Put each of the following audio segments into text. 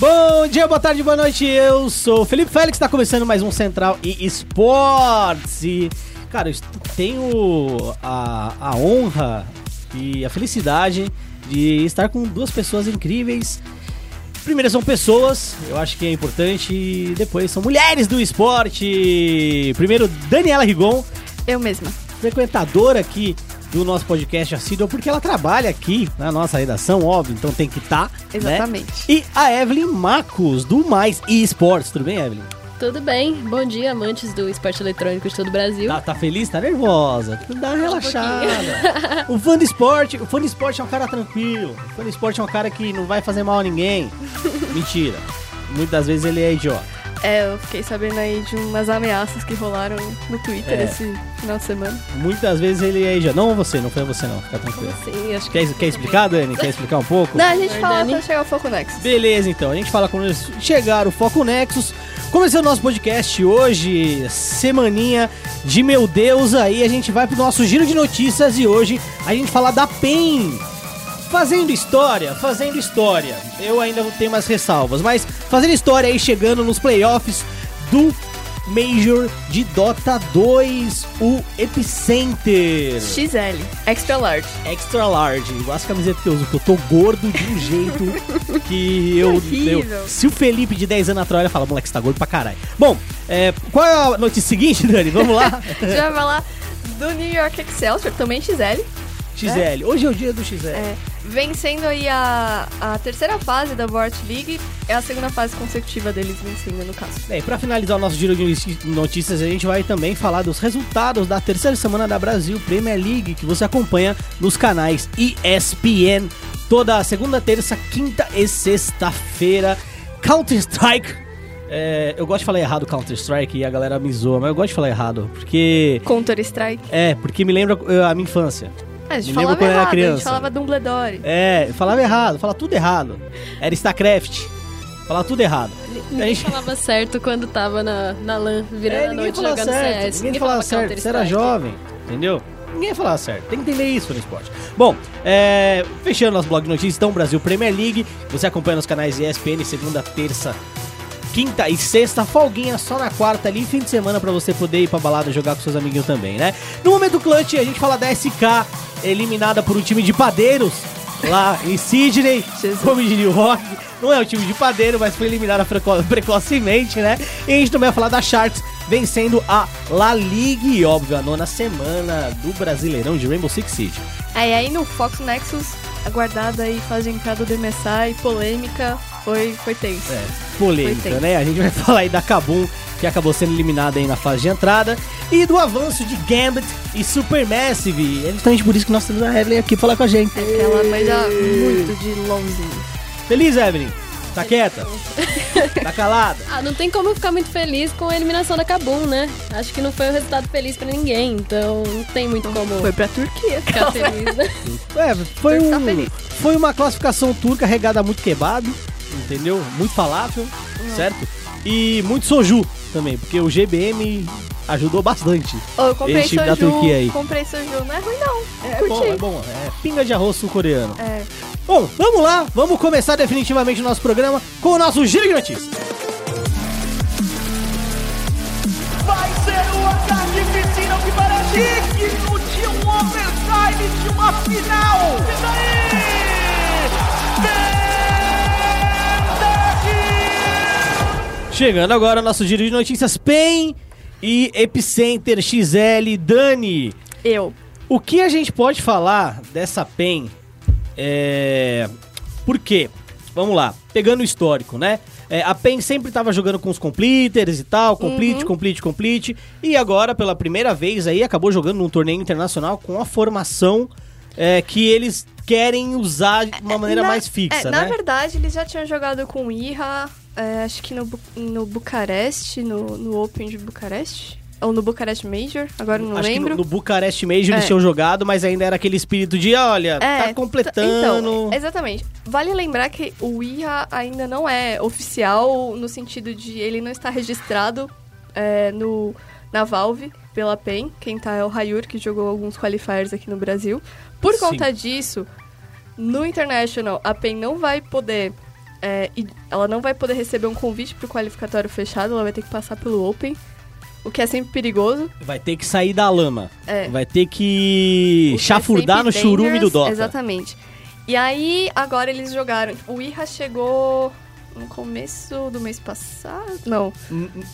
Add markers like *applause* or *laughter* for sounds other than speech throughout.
Bom dia, boa tarde, boa noite. Eu sou o Felipe Félix, está começando mais um Central e Esportes. E, cara, eu tenho a, a honra e a felicidade de estar com duas pessoas incríveis. Primeiro são pessoas, eu acho que é importante. E depois são mulheres do esporte. Primeiro, Daniela Rigon. Eu mesma. Frequentadora aqui do nosso podcast assíduo, porque ela trabalha aqui na nossa redação, óbvio, então tem que estar. Tá, Exatamente. Né? E a Evelyn Marcos, do Mais eSports. Tudo bem, Evelyn? Tudo bem, bom dia, amantes do esporte eletrônico de todo o Brasil. Tá, tá feliz? Tá nervosa? Dá uma relaxada. Um o fã de esporte, o fã de esporte é um cara tranquilo. O fã de esporte é um cara que não vai fazer mal a ninguém. *laughs* Mentira. Muitas vezes ele é idiota. É, eu fiquei sabendo aí de umas ameaças que rolaram no Twitter é. esse final de semana. Muitas vezes ele é já Não você, não foi você não, fica tranquilo. Sim, acho quer, que quer explicar, Dani? Quer explicar um pouco? Não, a gente fala quando chegar o Foco Nexus. Beleza, então. A gente fala quando chegar o Foco Nexus. Começando o nosso podcast hoje, semaninha de meu Deus aí, a gente vai pro nosso giro de notícias e hoje a gente fala da PEN Fazendo história, fazendo história. Eu ainda vou ter mais ressalvas, mas fazendo história aí chegando nos playoffs do Major de Dota 2, o Epicenter. XL, Extra Large. Extra Large, igual as camisetas que eu uso, que eu tô gordo de um jeito *laughs* que eu, eu, Se o Felipe de 10 anos atrás fala, moleque, você tá gordo pra caralho. Bom, é, qual é a notícia seguinte, Dani? Vamos lá? *laughs* Já vai falar do New York Excelsior, também XL. XL, é? hoje é o dia do XL. É vencendo aí a, a terceira fase da Vort League. É a segunda fase consecutiva deles vencendo, no caso. Bem, para finalizar o nosso giro de notícias, a gente vai também falar dos resultados da terceira semana da Brasil Premier League, que você acompanha nos canais ESPN toda segunda, terça, quinta e sexta-feira. Counter-Strike é, eu gosto de falar errado Counter-Strike e a galera me zoa, mas eu gosto de falar errado, porque... Counter-Strike? É, porque me lembra eh, a minha infância. A gente Me falava quando errado, era criança. a gente falava Dumbledore. É, falava errado, falava tudo errado. Era StarCraft. Falava tudo errado. Ninguém gente... falava certo quando tava na, na LAN, virando é, a noite jogando certo. CS. Ninguém, ninguém falava, falava certo, você era jovem, entendeu? Ninguém falava certo, tem que entender isso no esporte. Bom, é, fechando nosso blog de notícias, então, Brasil Premier League. Você acompanha nos canais ESPN, segunda, terça, quinta e sexta, folguinha só na quarta ali, fim de semana para você poder ir pra balada jogar com seus amiguinhos também, né? No momento clutch, a gente fala da SK, eliminada por um time de padeiros lá em Sydney, como diria o Rock. Não é um time de padeiro, mas foi eliminada preco precocemente, né? E a gente também vai falar da Sharks vencendo a La Ligue, óbvio, a nona semana do Brasileirão de Rainbow Six Siege. É, e aí no Fox Nexus, aguardada aí faz de entrada do MSI, polêmica, foi, foi tenso. É, polêmica, né? A gente vai *laughs* falar aí da Kabum que acabou sendo eliminada aí na fase de entrada, e do avanço de Gambit e Supermassive. É justamente por isso que nós temos a Evelyn aqui falar com a gente. Ela manja muito de LOLzinho. Feliz, Evelyn? Tá quieta? tá calada? Ah, não tem como ficar muito feliz com a eliminação da Kabum, né? Acho que não foi um resultado feliz pra ninguém, então não tem muito como. Foi pra Turquia. Ficar feliz, né? É, foi, um, foi uma classificação turca regada muito quebado, entendeu? Muito falável, uhum. certo? E muito soju também, porque o GBM ajudou bastante. Oh, eu comprei esse time soju, da Turquia aí. Comprei soju, não é ruim não. É, bom, é bom. É pinga de arroz sul-coreano. É. Bom, vamos lá, vamos começar definitivamente o nosso programa com o nosso Giro de Notícias. Vai ser o ataque piscina que parece digno de um overtime de uma final. E daí? Chegando agora nosso giro de notícias PEN e Epicenter XL Dani. Eu. O que a gente pode falar dessa PEN? É... Por quê? Vamos lá, pegando o histórico, né? É, a PEN sempre estava jogando com os completers e tal, complete, uhum. complete, complete. E agora, pela primeira vez aí, acabou jogando num torneio internacional com a formação é, que eles querem usar de uma maneira na, mais fixa, é, né? Na verdade, eles já tinham jogado com o Ira, é, acho que no, no Bucareste, no, no Open de Bucareste. Ou no Bucareste Major, agora não Acho lembro. Que no, no Bucareste Major é. eles tinham jogado, mas ainda era aquele espírito de, olha, é, tá completando. Então, exatamente. Vale lembrar que o IA ainda não é oficial no sentido de ele não está registrado é, no, na Valve pela PEN. Quem tá é o Rayur, que jogou alguns qualifiers aqui no Brasil. Por Sim. conta disso, no International, a PEN não vai poder É, e ela não vai poder receber um convite pro qualificatório fechado, ela vai ter que passar pelo Open. O que é sempre perigoso. Vai ter que sair da lama. É. Vai ter que O que é chafurdar no sempre churume do Dota. Exatamente. E aí, agora eles jogaram. O Iha chegou no começo do mês passado? Não,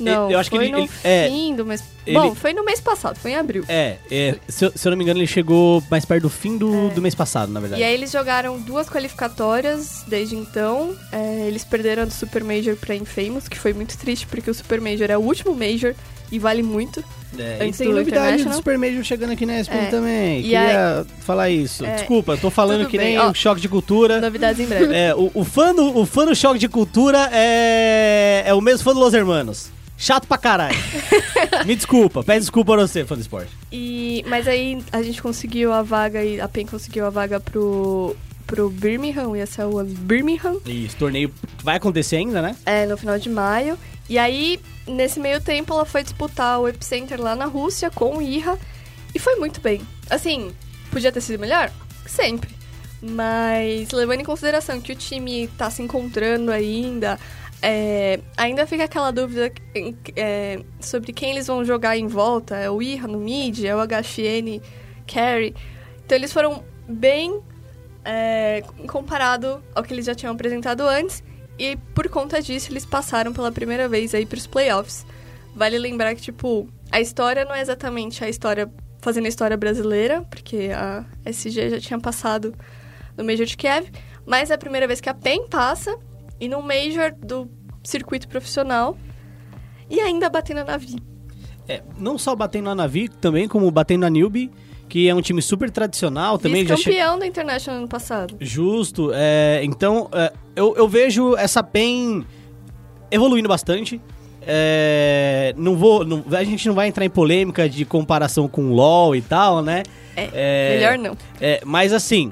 não. eu acho que foi ele, no ele- é, fim do mês. ele- Bom, foi no mês passado, foi em abril. é, é, se, eu, se eu não me engano, ele chegou mais perto do fim do, do mês passado, na verdade. É. E aí eles jogaram duas qualificatórias desde então. É, eles perderam do Super Major pra Infamous, que foi muito triste, porque o Super Major é o último Major e vale muito. É, e antes tem novidade do. Super Major chegando aqui na ESPN É. também. E Queria falar isso. É. Desculpa, tô falando que nem o choque de cultura. Novidades em breve. *laughs* É, o, o, fã do, o fã do choque de cultura é, é o mesmo fã do Los Hermanos. Chato pra caralho. *laughs* Me desculpa, pede desculpa pra você, fã do esporte. E, mas aí a gente conseguiu a vaga e a PEN conseguiu a vaga pro, pro Birmingham, ia ser o Birmingham, Isso, torneio vai acontecer ainda, né? é, no final de maio. E aí, nesse meio tempo, ela foi disputar o Epicenter lá na Rússia com o Iha e foi muito bem. Assim, podia ter sido melhor? Sempre. Mas levando em consideração que o time tá se encontrando ainda, é, ainda fica aquela dúvida é, sobre quem eles vão jogar em volta. É o Iha no mid, é o HFN carry. Então eles foram bem é, comparado ao que eles já tinham apresentado antes. E por conta disso, eles passaram pela primeira vez aí pros playoffs. Vale lembrar que, tipo, a história não é exatamente a história fazendo a história brasileira, porque a SG já tinha passado no Major de Kiev, mas é a primeira vez que a PEN passa e no Major do circuito profissional e ainda batendo na Navi. É, não só batendo na Navi, também como batendo na Newbie, que é um time super tradicional também. já che- Vice-campeão da International ano passado. Justo. é, então, é, eu, eu vejo essa PEN evoluindo bastante. É, não vou, não- a gente não vai entrar em polêmica de comparação com o LoL e tal, né? É, melhor não. É, mas assim,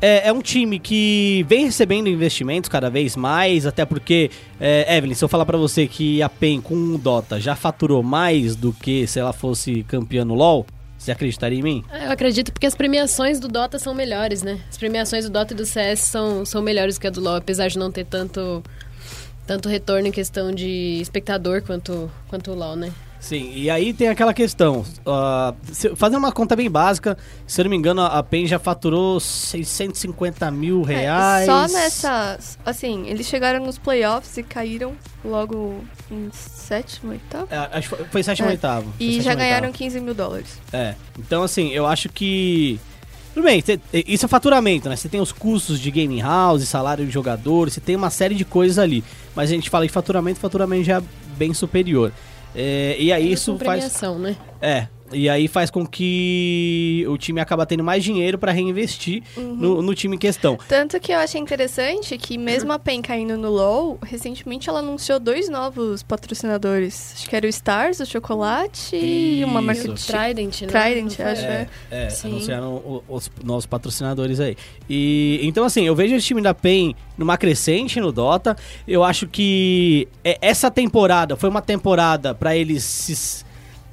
é, é um time que vem recebendo investimentos cada vez mais, até porque, é, Evelyn, se eu falar pra você que a PEN com o Dota já faturou mais do que se ela fosse campeã no LoL, você acreditaria em mim? Eu acredito porque as premiações do Dota são melhores, né? As premiações do Dota e do CS são, são melhores que a do LoL, apesar de não ter tanto, tanto retorno em questão de espectador quanto, quanto o LoL, né? Sim, e aí tem aquela questão, ah, se- fazendo uma conta bem básica, se eu não me engano, a PEN já faturou 650 mil É, reais. só nessa. Assim, eles chegaram nos playoffs e caíram logo em sétimo, oitavo. É, acho que foi, foi sétimo É, oitavo. foi E sétimo já ganharam oitavo. 15 mil dólares. É, então assim, eu acho que. Tudo bem, cê- isso é faturamento, né? Você tem os custos de gaming house, salário de jogador, você tem uma série de coisas ali. Mas a gente fala de faturamento, faturamento já é bem superior. É, e aí isso faz. né? É, e aí faz com que o time acaba tendo mais dinheiro pra reinvestir Uhum. no, no time em questão. Tanto que eu achei interessante que, mesmo a PEN caindo no LoL, recentemente ela anunciou dois novos patrocinadores. Acho que era o Stars, o Chocolate e uma marca Isso. de Trident, né? Trident, acho. É, é anunciaram o- os novos patrocinadores aí. E então assim, eu vejo esse time da PEN numa crescente no Dota. Eu acho que é, essa temporada foi uma temporada pra eles se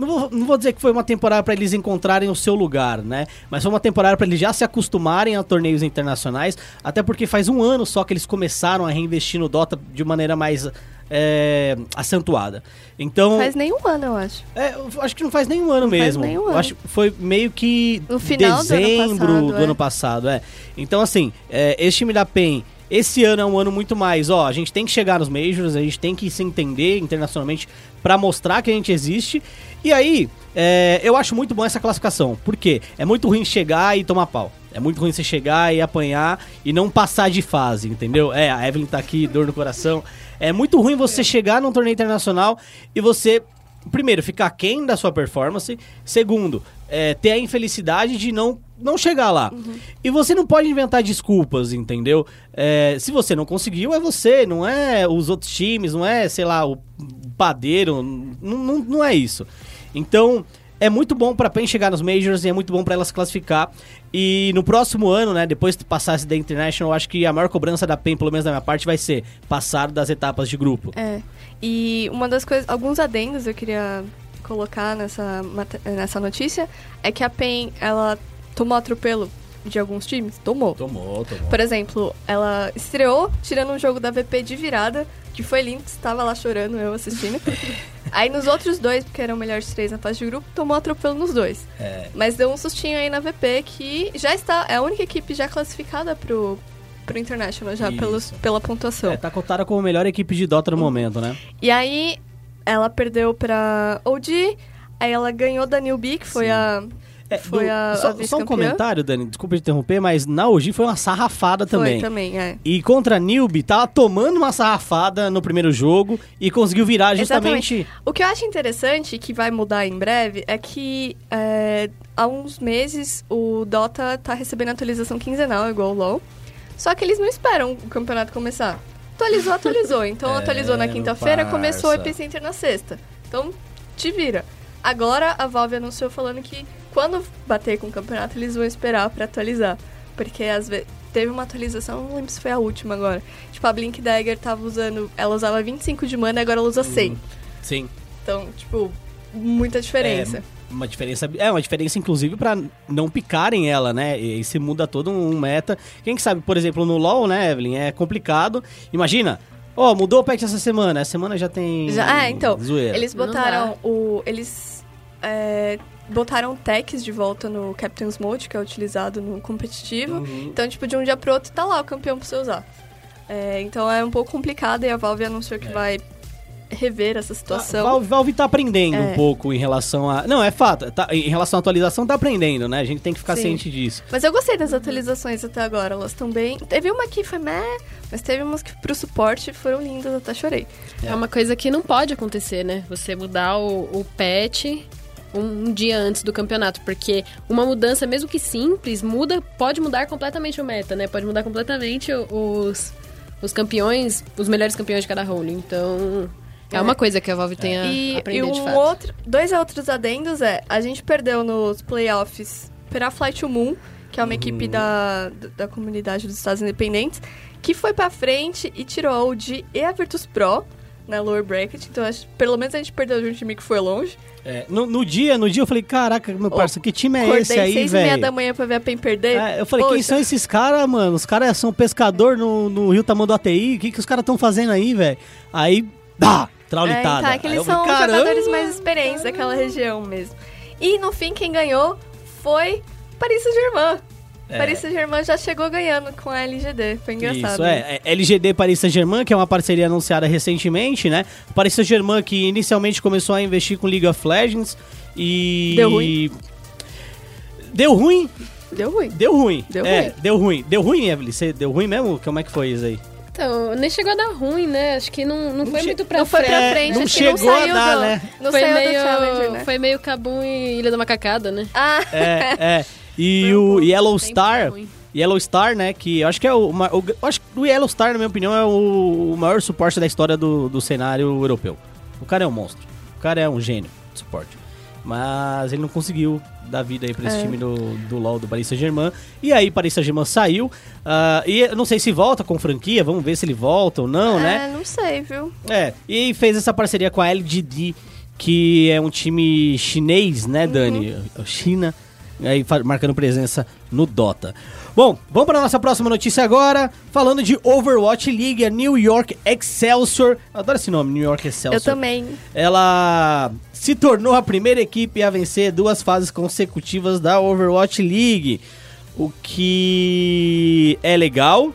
não vou, não vou dizer que foi uma temporada pra eles encontrarem o seu lugar, né? Mas foi uma temporada pra eles já se acostumarem a torneios internacionais, até porque faz um ano só que eles começaram a reinvestir no Dota de maneira mais é, acentuada. Então, Faz nem um ano, eu acho. é, eu acho que não faz nenhum ano Não faz mesmo. nenhum Eu ano. acho que foi meio que No final do ano dezembro passado, do é. ano passado, é. Então, assim, é, esse time da PEN, esse ano é um ano muito mais, ó, a gente tem que chegar nos Majors, a gente tem que se entender internacionalmente pra mostrar que a gente existe. E aí, é, eu acho muito bom essa classificação. Por quê? É muito ruim chegar e tomar pau. É muito ruim você chegar e apanhar e não passar de fase, entendeu? É, a Evelyn tá aqui, dor no coração. É muito ruim você chegar num torneio internacional e você primeiro, ficar aquém da sua performance. Segundo, é, ter a infelicidade de não, não chegar lá. E você não pode inventar desculpas, entendeu? É, se você não conseguiu, é você, não é os outros times, não é, sei lá, o padeiro, não, não, não é isso. Então, é muito bom pra PEN chegar nos Majors e é muito bom pra ela se classificar. E no próximo ano, né, depois de passar esse da International, acho que a maior cobrança da PEN, pelo menos da minha parte, vai ser passar das etapas de grupo. É. E uma das coisas, alguns adendos eu queria colocar nessa, nessa notícia é que a PEN, ela tomou atropelo de alguns times? Tomou. Tomou, tomou. Por exemplo, ela estreou tirando um jogo da VP de virada, que foi lindo, estava lá chorando, eu assistindo. *laughs* aí nos outros dois, porque eram melhores três na fase de grupo, tomou atropelo nos dois. É. Mas deu um sustinho aí na VP que já está, é a única equipe já classificada pro, pro International, já pelos, pela pontuação. É, tá cotada como a melhor equipe de Dota no momento, né? E aí ela perdeu pra OG, aí ela ganhou da Newbie, que foi Sim. a. É, Foi a- a só, só um comentário, Dani, desculpa te interromper, mas na OG foi uma sarrafada também. Foi também, é. E contra a Nilby, tava tomando uma sarrafada no primeiro jogo e conseguiu virar justamente. O que eu acho interessante, que vai mudar em breve, é que é, há uns meses o Dota tá recebendo atualização quinzenal, igual o LoL. Só que eles não esperam o campeonato começar. Atualizou, atualizou. *laughs* Então É, atualizou na quinta-feira, começou o. Epicenter na sexta. Então, te vira. Agora a Valve anunciou falando que quando bater com o campeonato, eles vão esperar pra atualizar. Porque às vezes. Teve uma atualização, não lembro se foi a última agora. Tipo, a Blink Dagger tava usando. Ela usava 25 de mana e agora ela usa 100. Sim. Então, tipo, muita diferença. É, uma diferença. É, uma diferença, inclusive, pra não picarem ela, né? E aí se muda todo um meta. Quem que sabe, por exemplo, no LoL, né, Evelyn? É complicado. Imagina. Ó, mudou o patch essa semana. Essa semana já tem. Já, é, então, Zoeira. eles botaram o. Eles é, botaram techs de volta no Captain's Mode, que é utilizado no competitivo. Uhum. Então, tipo, de um dia pro outro tá lá o campeão pra você usar. É, então é um pouco complicado e a Valve anunciou que vai rever essa A situação. Valve, Valve tá aprendendo É. um pouco em relação a. Não, é fato. tá- em relação à atualização, tá aprendendo, né? A gente tem que ficar Sim. ciente disso. Mas eu gostei das atualizações até agora, elas estão bem. Teve uma que foi meh, mas teve umas que pro suporte foram lindas, até chorei. É uma coisa que não pode acontecer, né? Você mudar o, o patch um, um dia antes do campeonato, porque uma mudança, mesmo que simples, muda, pode mudar completamente o meta, né? Pode mudar completamente o- os, os campeões, os melhores campeões de cada role. Então, é, uma coisa que a Valve tem a E, aprender e de um fato. outro, dois outros adendos é, a gente perdeu nos playoffs para Flight to Moon, que é uma equipe da, da comunidade dos Estados Independentes, que foi pra frente e tirou a OG e a Virtus Pro na lower bracket. Então, acho, pelo menos a gente perdeu de um time que foi longe. É, no, no dia, no dia eu falei, caraca, meu parceiro, que time é esse aí, seis e meia velho? da manhã pra ver a PEN perder. É, eu falei, quem Poxa, são esses caras, mano? Os caras são pescador no, no Rio Tamanho ATI? O que, que os caras estão fazendo aí, velho? Aí, dá, traulitada. é que Aí eles falei, são jogadores mais experientes daquela região mesmo. E no fim, quem ganhou foi Paris Saint-Germain. É. Paris Saint-Germain já chegou ganhando com a LGD. Foi engraçado. Isso, é, é LGD Paris Saint-Germain, que é uma parceria anunciada recentemente, né? Paris Saint-Germain que inicialmente começou a investir com League of Legends e... Deu ruim. Deu ruim? Deu ruim. Deu ruim. Deu é, ruim. deu ruim. Deu ruim, Evelyn? Você deu ruim mesmo? Como é que foi isso aí? Então, nem chegou a dar ruim, né? Acho que não, não, foi che- muito pra Não foi pra É, frente, não acho que não chegou a saiu dar, do, né? não foi saiu meio, do Challenger, né? Foi meio Cabum e Ilha da Macacada, né? Ah, É, é. *laughs* E Foi o Yellow Star... Yellow Star, né? Que eu acho que é o, o. acho que o Yellow Star, na minha opinião, é o, o maior suporte da história do, do cenário europeu. O cara é um monstro. O cara é um gênio de suporte. Mas ele não conseguiu dar vida aí pra esse É. time do, do LoL do Paris Saint-Germain. E aí, Paris Saint-Germain saiu. ah, e não sei se volta com franquia, vamos ver se ele volta ou não, né? é, não sei, viu? É, e fez essa parceria com a LGD, que é um time chinês, né, Dani? China, aí marcando presença no Dota. Bom, vamos para nossa próxima notícia agora, falando de Overwatch League, a New York Excelsior. Eu adoro esse nome, New York Excelsior. Eu também. Ela se tornou a primeira equipe a vencer duas fases consecutivas da Overwatch League. O que é legal,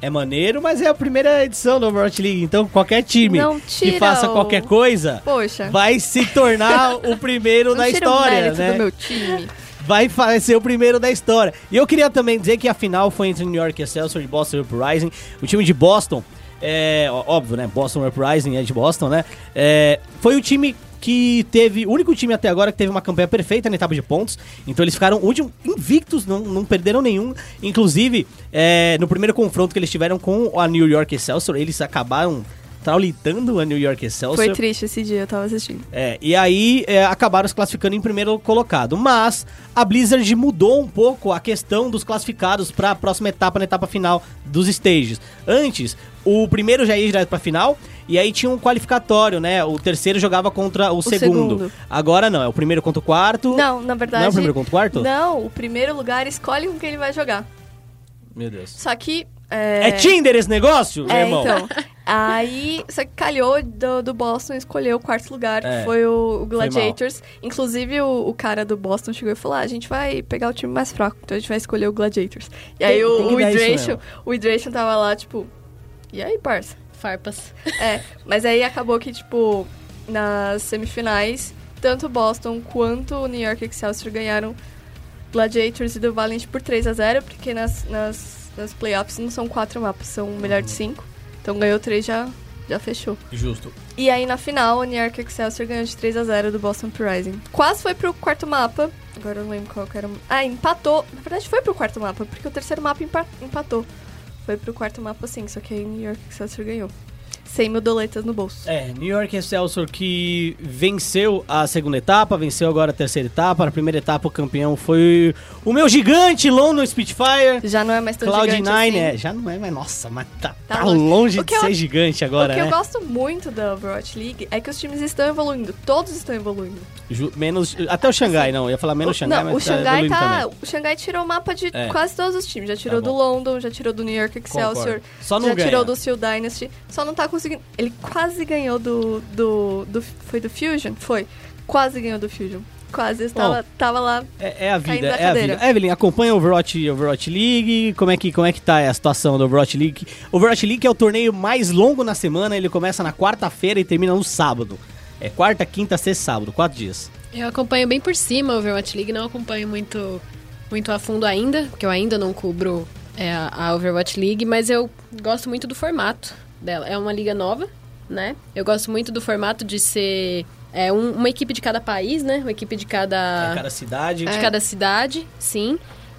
é maneiro, mas é a primeira edição da Overwatch League. Então qualquer time que faça o- qualquer coisa Poxa. vai se tornar *laughs* o primeiro da o história, mérito né? do meu time. Vai ser o primeiro da história. E eu queria também dizer que a final foi entre New York Excelsior e Boston Uprising. O time de Boston, é óbvio, né? Boston Uprising é de Boston, né? É, foi o time que teve, o único time até agora que teve uma campanha perfeita na etapa de pontos. Então eles ficaram último, invictos, não, não perderam nenhum. Inclusive, é, no primeiro confronto que eles tiveram com a New York Excelsior, eles acabaram traulitando a New York Excelsior. Foi triste esse dia, eu tava assistindo. É, e aí é, acabaram se classificando em primeiro colocado. Mas a Blizzard mudou um pouco a questão dos classificados para a próxima etapa, na etapa final dos stages. Antes, o primeiro já ia direto para final E aí tinha um qualificatório, né? O terceiro jogava contra o, segundo. segundo. Agora não, é o primeiro contra o quarto. Não, na verdade. Não é o primeiro contra o quarto? Não, o primeiro lugar escolhe com quem ele vai jogar. Meu Deus. Só que. É, Tinder esse negócio, É, irmão? então. Aí, só que calhou do, do Boston escolher o quarto lugar, É. que foi o, o Foi Gladiators. Inclusive, o, o cara do Boston chegou e falou: ah, a gente vai pegar o time mais fraco, então a gente vai escolher o Gladiators. E aí Tem- o, tem o Hydration, o Hydration tava lá, tipo, e aí, parça? Farpas. É, mas aí acabou que, tipo, nas semifinais, tanto o Boston quanto o New York Excelsior ganharam Gladiators e do Valiant por 3 a 0 porque nas, nas, nas playoffs não são quatro mapas, são um melhor de cinco. Então ganhou três já já fechou. Justo. E aí na final, o New York Excelsior ganhou de 3 a 0 do Boston Rising. Quase foi pro quarto mapa. Agora eu não lembro qual que era. Ah, empatou. Na verdade foi pro quarto mapa, porque o terceiro mapa empa- empatou. Foi pro quarto mapa sim, só que aí o New York Excelsior ganhou. 100 mil doletas no bolso. É, New York Excelsior que venceu a segunda etapa, venceu agora a terceira etapa. Na primeira etapa o campeão foi o meu gigante London Spitfire. Já não é mais tão Cloud9, gigante assim. é, já não é mais, nossa, mas tá, Tá tá longe. longe de eu- ser gigante agora, o que né? eu gosto muito da Overwatch League é que os times estão evoluindo. Todos estão evoluindo. Ju- menos, até o Xangai, não, eu ia falar menos o, Xangai, não, mas o Xangai evoluindo tá. também. O Xangai tirou o mapa de É. quase todos os times. Já tirou Tá do. London, já tirou do New York Excelsior. Concordo. Só não já ganha. tirou do Seal Dynasty. Só não tá conseguindo. Ele quase ganhou do. do, do foi do Fusion? Foi. Quase ganhou do Fusion. Quase. Eu tava, tava lá. É, é a Caindo vida, da é a vida. Evelyn, acompanha o Overwatch, Overwatch League, como é, que, como é que tá a situação do Overwatch League? Overwatch League é o torneio mais longo na semana, ele começa na quarta-feira e termina no sábado. É quarta, quinta, sexta, sábado, quatro dias. Eu acompanho bem por cima o Overwatch League, não acompanho muito, muito a fundo ainda, porque eu ainda não cubro é, a a Overwatch League, mas eu gosto muito do formato dela. É uma liga nova, né? Eu gosto muito do formato de ser é, um- uma equipe de cada país, né? Uma equipe de cada, É cada cidade. de cada cidade, sim.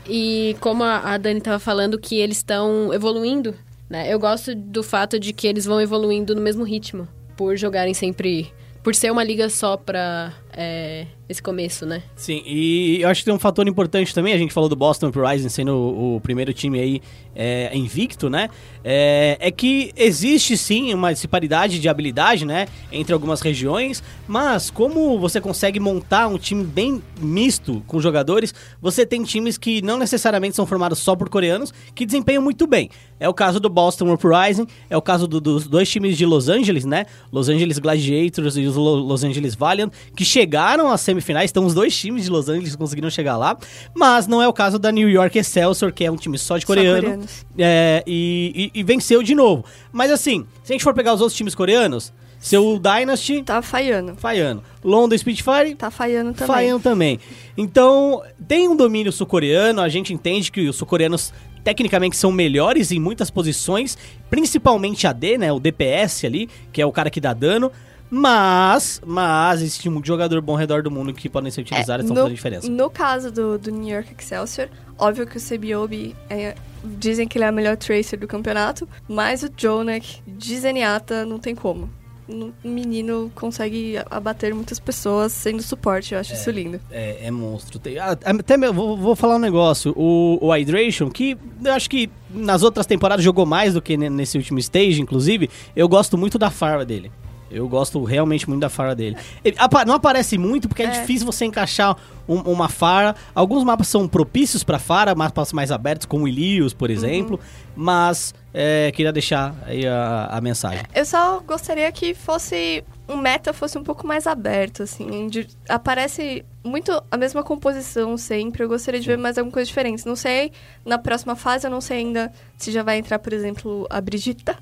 E como a, a Dani estava falando que eles estão evoluindo, né? Eu gosto do fato de que eles vão evoluindo no mesmo ritmo, por jogarem sempre, por ser uma liga só pra é, esse começo, né? Sim, e eu acho que tem um fator importante também, a gente falou do Boston Rising sendo o, o primeiro time aí é, invicto, né? É, é que existe sim uma disparidade de habilidade, né? Entre algumas regiões, mas como você consegue montar um time bem misto com jogadores, você tem times que não necessariamente são formados só por coreanos, que desempenham muito bem. É o caso do Boston Uprising, é o caso do- dos dois times de Los Angeles, né? Los Angeles Gladiators e os Lo- Los Angeles Valiant, que chegaram às semifinais, então os dois times de Los Angeles conseguiram chegar lá, mas não é o caso da New York Excelsior, que é um time só de Só coreano, coreanos. é, e, e- e venceu de novo. Mas assim, se a gente for pegar os outros times coreanos, seu Dynasty, Tá falhando. falhando. London Spitfire, Tá falhando também. Falham também. Então, tem um domínio sul-coreano, a gente entende que os sul-coreanos tecnicamente são melhores em muitas posições, principalmente a D, né, o DPS ali, que é o cara que dá dano, mas, mas existe muito jogador bom ao redor do mundo que podem ser utilizados e estão É, fazendo diferença. No caso do, do New York Excelsior, óbvio que o Sebiobi é, dizem que ele é o melhor tracer do campeonato, mas o Jonak de Zenyatta não tem como. O menino consegue abater muitas pessoas sendo suporte, eu acho isso lindo. É, é monstro. Tem- ah, até mesmo, vou, vou falar um negócio. O, o Hydration, que eu acho que nas outras temporadas jogou mais do que ne- nesse último stage, inclusive, eu gosto muito da Farah dele. Eu gosto realmente muito da Farah dele. Ele apa- não aparece muito porque é, É. difícil você encaixar um- uma Farah. Alguns mapas são propícios pra Farah, mapas mais abertos, como Ilios, por exemplo. Mas é, queria deixar aí a, a mensagem. Eu só gostaria que fosse um meta fosse um pouco mais aberto, assim. de- aparece muito a mesma composição sempre. Eu gostaria de ver mais alguma coisa diferente. Não sei, na próxima fase eu não sei ainda se já vai entrar, por exemplo, a Brigita.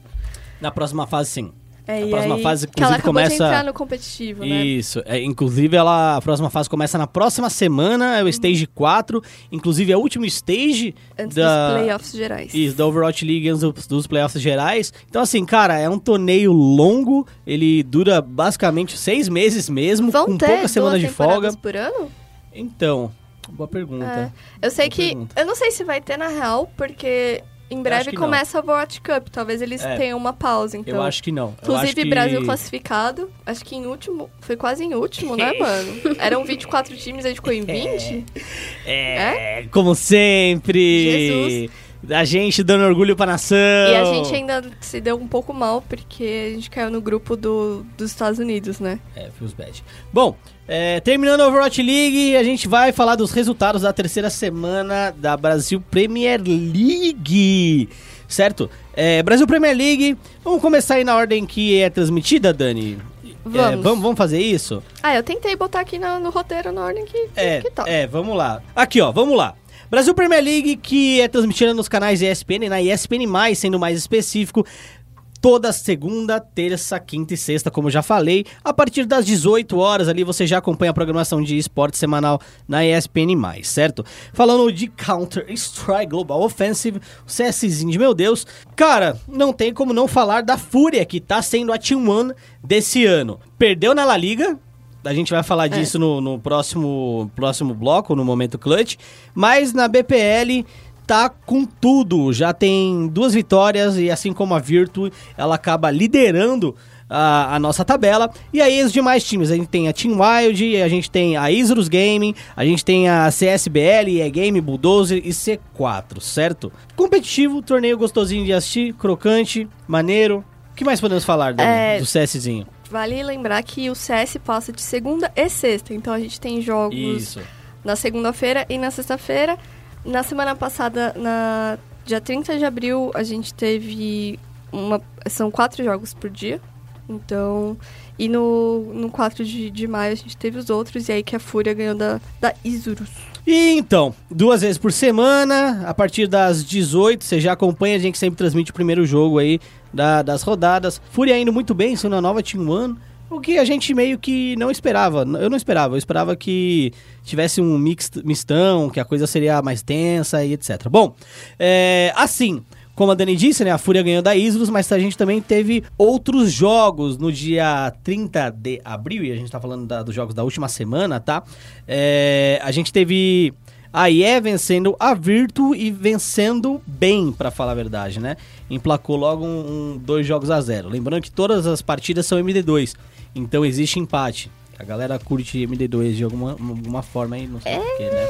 Na próxima fase, sim. É, A próxima aí- fase, que ela inclusive, acabou de começa- entrar no competitivo, né? Isso. É, inclusive, ela, a próxima fase começa na próxima semana, é o Stage 4. Inclusive, é o último stage Antes da... dos playoffs gerais. Isso, da Overwatch League antes dos, playoffs gerais. Então, assim, cara, é um torneio longo. Ele dura basicamente seis meses mesmo, Vão com ter poucas duas semanas de folga. por ano? Então, boa pergunta. É. Eu sei Boa que. pergunta. Eu não sei se vai ter na real, porque em breve começa a Overwatch Cup. Talvez eles É. tenham uma pausa, então. Eu acho que não. Eu Inclusive, acho que... Brasil classificado, acho que em último, foi quase em último, né, *laughs* mano? Eram 24 times, a gente ficou em 20? É, como sempre. Jesus. A gente dando orgulho pra nação. E a gente ainda se deu um pouco mal porque a gente caiu no grupo do, dos Estados Unidos, né? É, feels bad. Bom, é, terminando a Overwatch League, a gente vai falar dos resultados da terceira semana da Brasil Premier League. Certo? É, Brasil Premier League, vamos começar aí na ordem que é transmitida, Dani? Vamos. É, vamos, vamos fazer isso? Ah, eu tentei botar aqui no, no roteiro na ordem que, É, que tá. é, vamos lá. Aqui, ó, vamos lá. Brasil Premier League, que é transmitida nos canais ESPN, na ESPN+, sendo mais específico, toda segunda, terça, quinta e sexta, como eu já falei. A partir das 18 horas ali você já acompanha a programação de esporte semanal na ESPN+, certo? Falando de Counter Strike Global Offensive, o CSzinho de meu Deus. Cara, não tem como não falar da Fúria, que tá sendo a Team One desse ano. Perdeu na La Liga, a gente vai falar disso no, no próximo, próximo bloco, no momento clutch. Mas na BPL tá com tudo. Já tem duas vitórias e assim como a Virtu, ela acaba liderando a, a nossa tabela. E aí os demais times, a gente tem a Team Wild, a gente tem a Isurus Gaming, a gente tem a CSBL, E Game, Bulldozer e C4, certo? Competitivo, torneio gostosinho de assistir, crocante, maneiro. O que mais podemos falar do, É, do CSzinho? Vale lembrar que o CS passa de segunda e sexta, então a gente tem jogos Isso. na segunda-feira e na sexta-feira. Na semana passada, na dia 30 de abril, a gente teve uma. São quatro jogos por dia. Então. E no, no 4 de, de maio a gente teve os outros, e aí que a Fúria ganhou da, da Isurus. E então, duas vezes por semana, a partir das 18, você já acompanha, a gente sempre transmite o primeiro jogo aí da- das rodadas. Fúria indo muito bem, sendo a nova Team One. O que a gente meio que não esperava. Eu não esperava, eu esperava que tivesse um mix, mistão, que a coisa seria mais tensa e etc. Bom, é, assim, como a Dani disse, né, a Fúria ganhou da Isurus, mas a gente também teve outros jogos no dia 30 de abril, e a gente tá falando da- dos jogos da última semana, tá? É, a gente teve a IE vencendo a Virtu e vencendo bem, pra falar a verdade, né? Emplacou logo um, um- dois jogos a zero. Lembrando que todas as partidas são MD2, então existe empate. A galera curte MD2 de alguma, alguma forma aí, não sei porquê, né?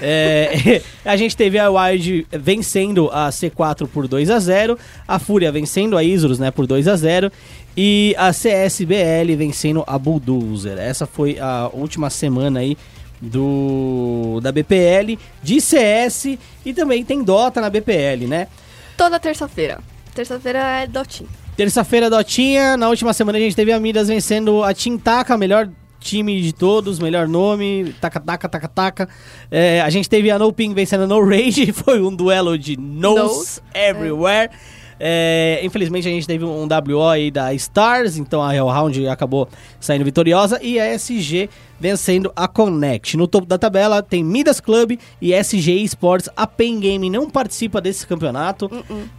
É, *laughs* a gente teve a Wild vencendo a C4 por 2 a 0 a Fúria vencendo a Isurus né, por 2 a 0 e a CSBL vencendo a Bulldozer. Essa foi a última semana aí do da BPL, de CS e também tem Dota na BPL, né? Toda terça-feira. Terça-feira é Dotinho. Terça-feira, Dotinha. Na última semana a gente teve a Midas vencendo a Team Taka, melhor time de todos, melhor nome. Taka, taka, taka, taka. É, a gente teve a No Ping vencendo a No Rage. *laughs* Foi um duelo de nose, Nose, everywhere. É, infelizmente a gente teve um WO aí da Stars, então a Hellhound acabou saindo vitoriosa. E a SG vencendo a Connect. No topo da tabela tem Midas Club e SG Esports. A Pen Game não participa desse campeonato,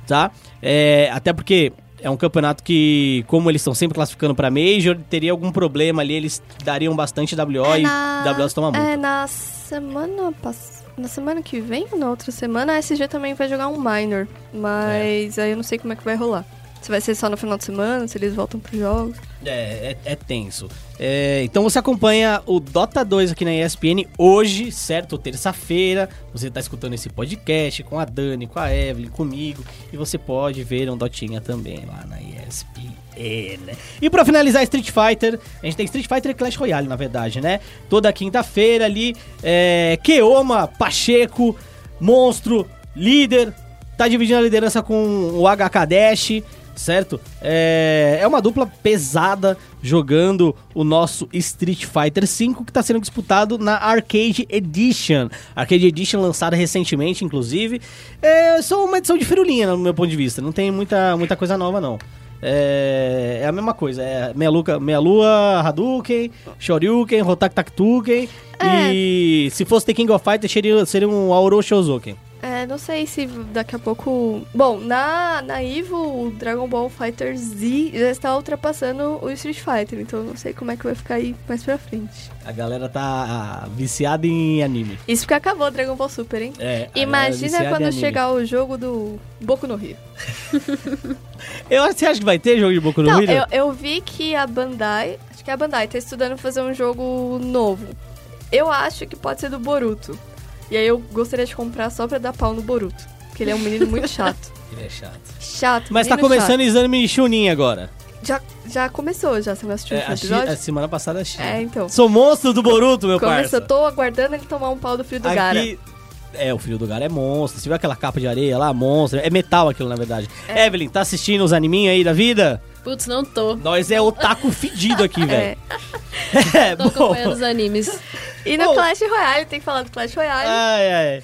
tá? É, até porque é um campeonato que, como eles estão sempre classificando pra Major, teria algum problema ali, eles dariam bastante WO É e na- WO toma muito. É, na semana passada. Na semana que vem ou na outra semana, a SG também vai jogar um minor. Mas aí eu não sei como é que vai rolar. Se vai ser só no final de semana, se eles voltam pros jogos. É, é, é tenso. É, então você acompanha o Dota 2 aqui na ESPN hoje, certo? Terça-feira. Você está escutando esse podcast com a Dani, com a Evelyn, comigo. E você pode ver um Dotinha também lá na ESPN. E pra finalizar Street Fighter, a gente tem Street Fighter e Clash Royale, na verdade, né? Toda quinta-feira ali, é, Keoma, Pacheco, Monstro, líder, tá dividindo a liderança com o HK Dash, certo? É, é uma dupla pesada jogando o nosso Street Fighter V que está sendo disputado na Arcade Edition. Arcade Edition lançada recentemente, inclusive. É só uma edição de firulinha, no meu ponto de vista. Não tem muita, muita coisa nova, não. É, é a mesma coisa, é meia, luca, meia lua, Hadouken, Shoryuken, Rotak Taktuken e se fosse The King of Fighters seria, seria um Auro. É, não sei se daqui a pouco. Bom, na, na Evo, o Dragon Ball Fighter Z já está ultrapassando o Street Fighter, então não sei como é que vai ficar aí mais pra frente. A galera tá viciada em anime. Isso porque acabou o Dragon Ball Super, hein? É, Imagina quando chegar o jogo do Boku no Rio. *laughs* Eu, você acha que vai ter jogo de Boku no Não, Hero? eu, eu vi que a Bandai, acho que a Bandai tá estudando fazer um jogo novo. Eu acho que pode ser do Boruto. E aí eu gostaria de comprar só pra dar pau no Boruto. Porque ele é um menino muito chato. *laughs* Ele é chato. Chato. Mas tá menino começando o exame de Chunin agora. chato. Já, já começou, já. Você não assistiu É, o episódio? a semana passada assisti. É, então. Sou monstro do Boruto, meu Começou, parça. eu tô aguardando ele tomar um pau do fio do Gara. Aqui... É, o filho do Gara é monstro. Você viu aquela capa de areia lá? Monstro. É metal aquilo, na verdade. Evelyn, tá assistindo os animinhos aí da vida? Putz, não tô. Nós é otaku fedido aqui, *laughs* É. velho. *laughs* É, Tô bom. acompanhando os animes. E no Bom. Clash Royale, tem que falar do Clash Royale. Ai, ai.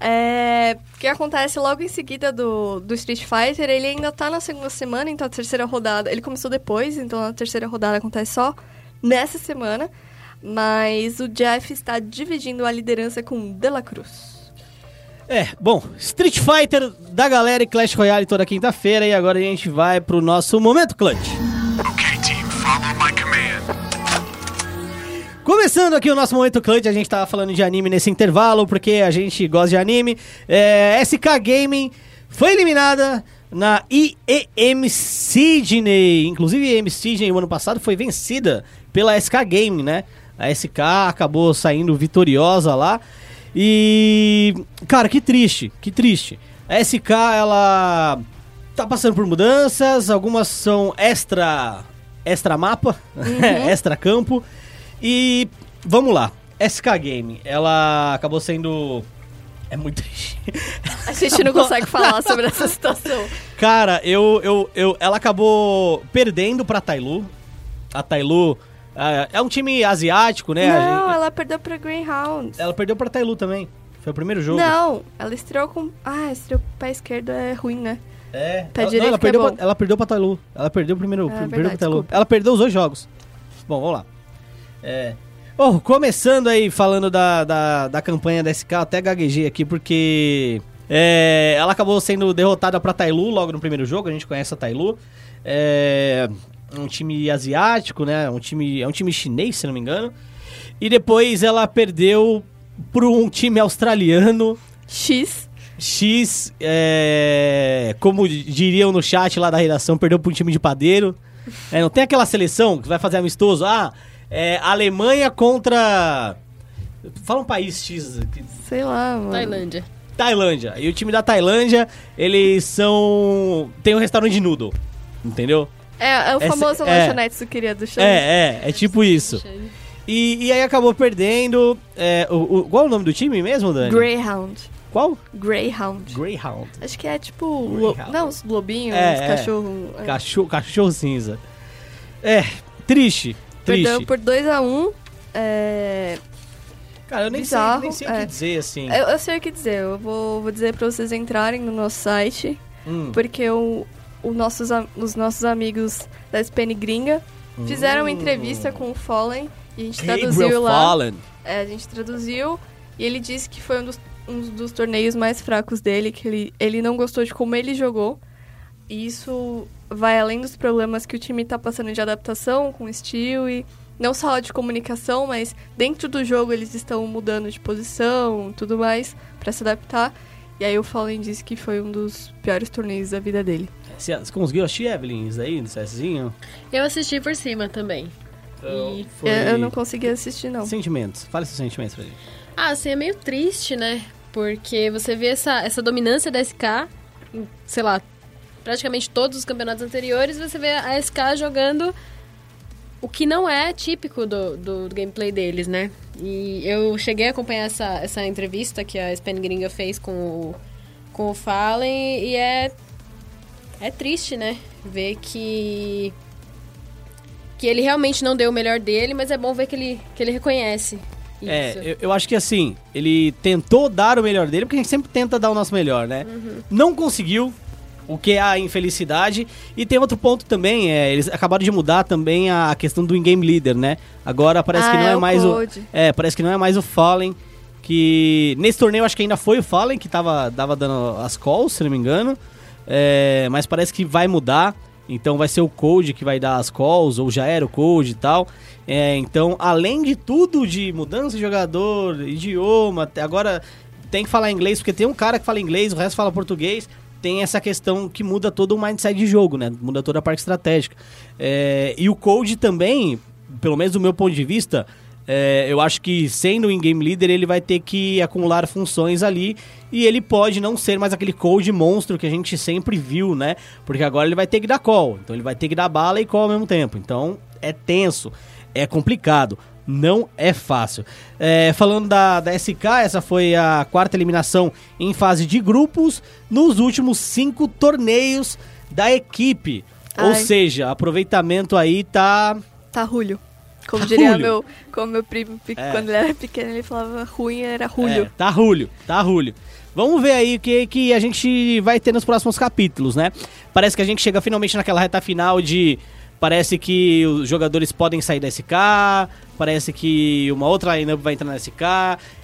É, o que acontece logo em seguida do, do Street Fighter, ele ainda tá na segunda semana, então a terceira rodada. Ele começou depois, então a terceira rodada acontece só nessa semana. Mas o Jeff está dividindo a liderança com De La Cruz. É, bom, Street Fighter da galera e Clash Royale toda quinta-feira. E agora a gente vai pro nosso Momento Clutch. Okay, team, follow my command. Começando aqui o nosso Momento Clutch, a gente tava falando de anime nesse intervalo, porque a gente gosta de anime. É, SK Gaming foi eliminada na IEM Sydney. Inclusive, a IEM Sydney, o ano passado, foi vencida pela SK Gaming, né? A SK acabou saindo vitoriosa lá. E, cara, que triste, que triste. A SK, ela tá passando por mudanças, algumas são extra extra mapa, *laughs* extra campo. E vamos lá. SK Game, ela acabou sendo é muito triste. A gente não consegue falar sobre essa *laughs* situação. Cara, eu, eu, eu ela acabou perdendo pra Tailu. A Tailu é um time asiático, né? Não, gente- ela perdeu pra Greyhound. ela perdeu pra Tailu também. Foi o primeiro jogo. Não, ela estreou com. Ah, estreou com o pé esquerdo é ruim, né? É. Pé ela, direito não, ela é perdeu, bom. pra, ela perdeu pra Tailu. Ela perdeu o primeiro, Ah, perdeu verdade, pra Tailu. Ela perdeu os dois jogos. Bom, vamos lá. É. Oh, começando aí falando da, da, da campanha da SK, até gaguejei aqui porque é, ela acabou sendo derrotada pra Tailu logo no primeiro jogo, a gente conhece a Tailu. É um time asiático, né? Um time, é um time chinês, se não me engano. E depois ela perdeu pro um time australiano X. X, é, como diriam no chat lá da redação, perdeu para um time de padeiro. É, não tem aquela seleção que vai fazer amistoso. Ah, é, Alemanha contra. Fala um país X. que- Sei lá, mano. Tailândia. Tailândia. E o time da Tailândia, eles são. Tem um restaurante de noodle. Entendeu? É, é o Essa- famoso é. lanchonete suqueria do chão. É, é, é tipo isso. E, e aí acabou perdendo. É, o, o- qual é o nome do time mesmo, Dani? Greyhound. Qual? Greyhound. Greyhound. Acho que é tipo. lo-. Não, os lobinhos, É, os é. cachorros. é. Cachorro, cachorro cinza. É, triste. Perdeu Triste. por 2x1. é... Cara, eu nem Bizarro, sei, nem sei o é. que dizer, assim. Eu, eu sei o que dizer. Eu vou, vou dizer pra vocês entrarem no nosso site. Hum. Porque o, o nossos, os nossos amigos da SPN Gringa fizeram uma entrevista com o Fallen. E a gente traduziu Gabriel lá. Fallen. É, a gente traduziu e ele disse que foi um dos, um dos torneios mais fracos dele, que ele, ele não gostou de como ele jogou. E isso vai além dos problemas que o time tá passando de adaptação com o estilo e não só de comunicação, mas dentro do jogo eles estão mudando de posição, tudo mais pra se adaptar. E aí o Fallen disse que foi um dos piores torneios da vida dele. Você, você conseguiu assistir, Evelyn, isso aí, no CSzinho? Eu assisti por cima também. E- Foi... Eu, eu não consegui assistir não. Sentimentos. Fale seus sentimentos pra gente. Ah, assim, é meio triste, né? Porque você vê essa, essa dominância da SK, em, sei lá, praticamente todos os campeonatos anteriores, você vê a SK jogando o que não é típico do, do, do gameplay deles, né? E eu cheguei a acompanhar essa, essa entrevista que a Span Gringa fez com o, com o Fallen e é, é triste, né? Ver que que ele realmente não deu o melhor dele, mas é bom ver que ele, que ele reconhece isso. É, eu, eu acho que assim, ele tentou dar o melhor dele, porque a gente sempre tenta dar o nosso melhor, né? Uhum. Não conseguiu, o que é a infelicidade. E tem outro ponto também, é, eles acabaram de mudar também a questão do in-game leader, né? Agora parece Ah, que não é é, o mais o. É, parece que não é mais o Fallen. Que nesse torneio acho que ainda foi o Fallen que tava, tava dando as calls, se não me engano. É, mas parece que vai mudar. Então vai ser o Code que vai dar as calls, ou já era o Code e tal. É, então, além de tudo de mudança de jogador, idioma, agora tem que falar inglês, porque tem um cara que fala inglês, o resto fala português. Tem essa questão que muda todo o mindset de jogo, né? Muda toda a parte estratégica. É, e o Code também, pelo menos do meu ponto de vista, É, eu acho que sendo o in-game leader, ele vai ter que acumular funções ali e ele pode não ser mais aquele cold monstro que a gente sempre viu, né? Porque agora ele vai ter que dar call, então ele vai ter que dar bala e call ao mesmo tempo. Então é tenso, é complicado não é fácil. É, falando da, da SK, essa foi a quarta eliminação em fase de grupos nos últimos cinco torneios da equipe. Ou Ai. seja, aproveitamento aí tá. Tá rulho. Como Tá diria meu, como meu primo, É. quando ele era pequeno, ele falava ruim, era É, rulho. tá rulho, tá rulho. Vamos ver aí o que, que a gente vai ter nos próximos capítulos, né? Parece que a gente chega finalmente naquela reta final de. Parece que os jogadores podem sair da SK, parece que uma outra lineup vai entrar na SK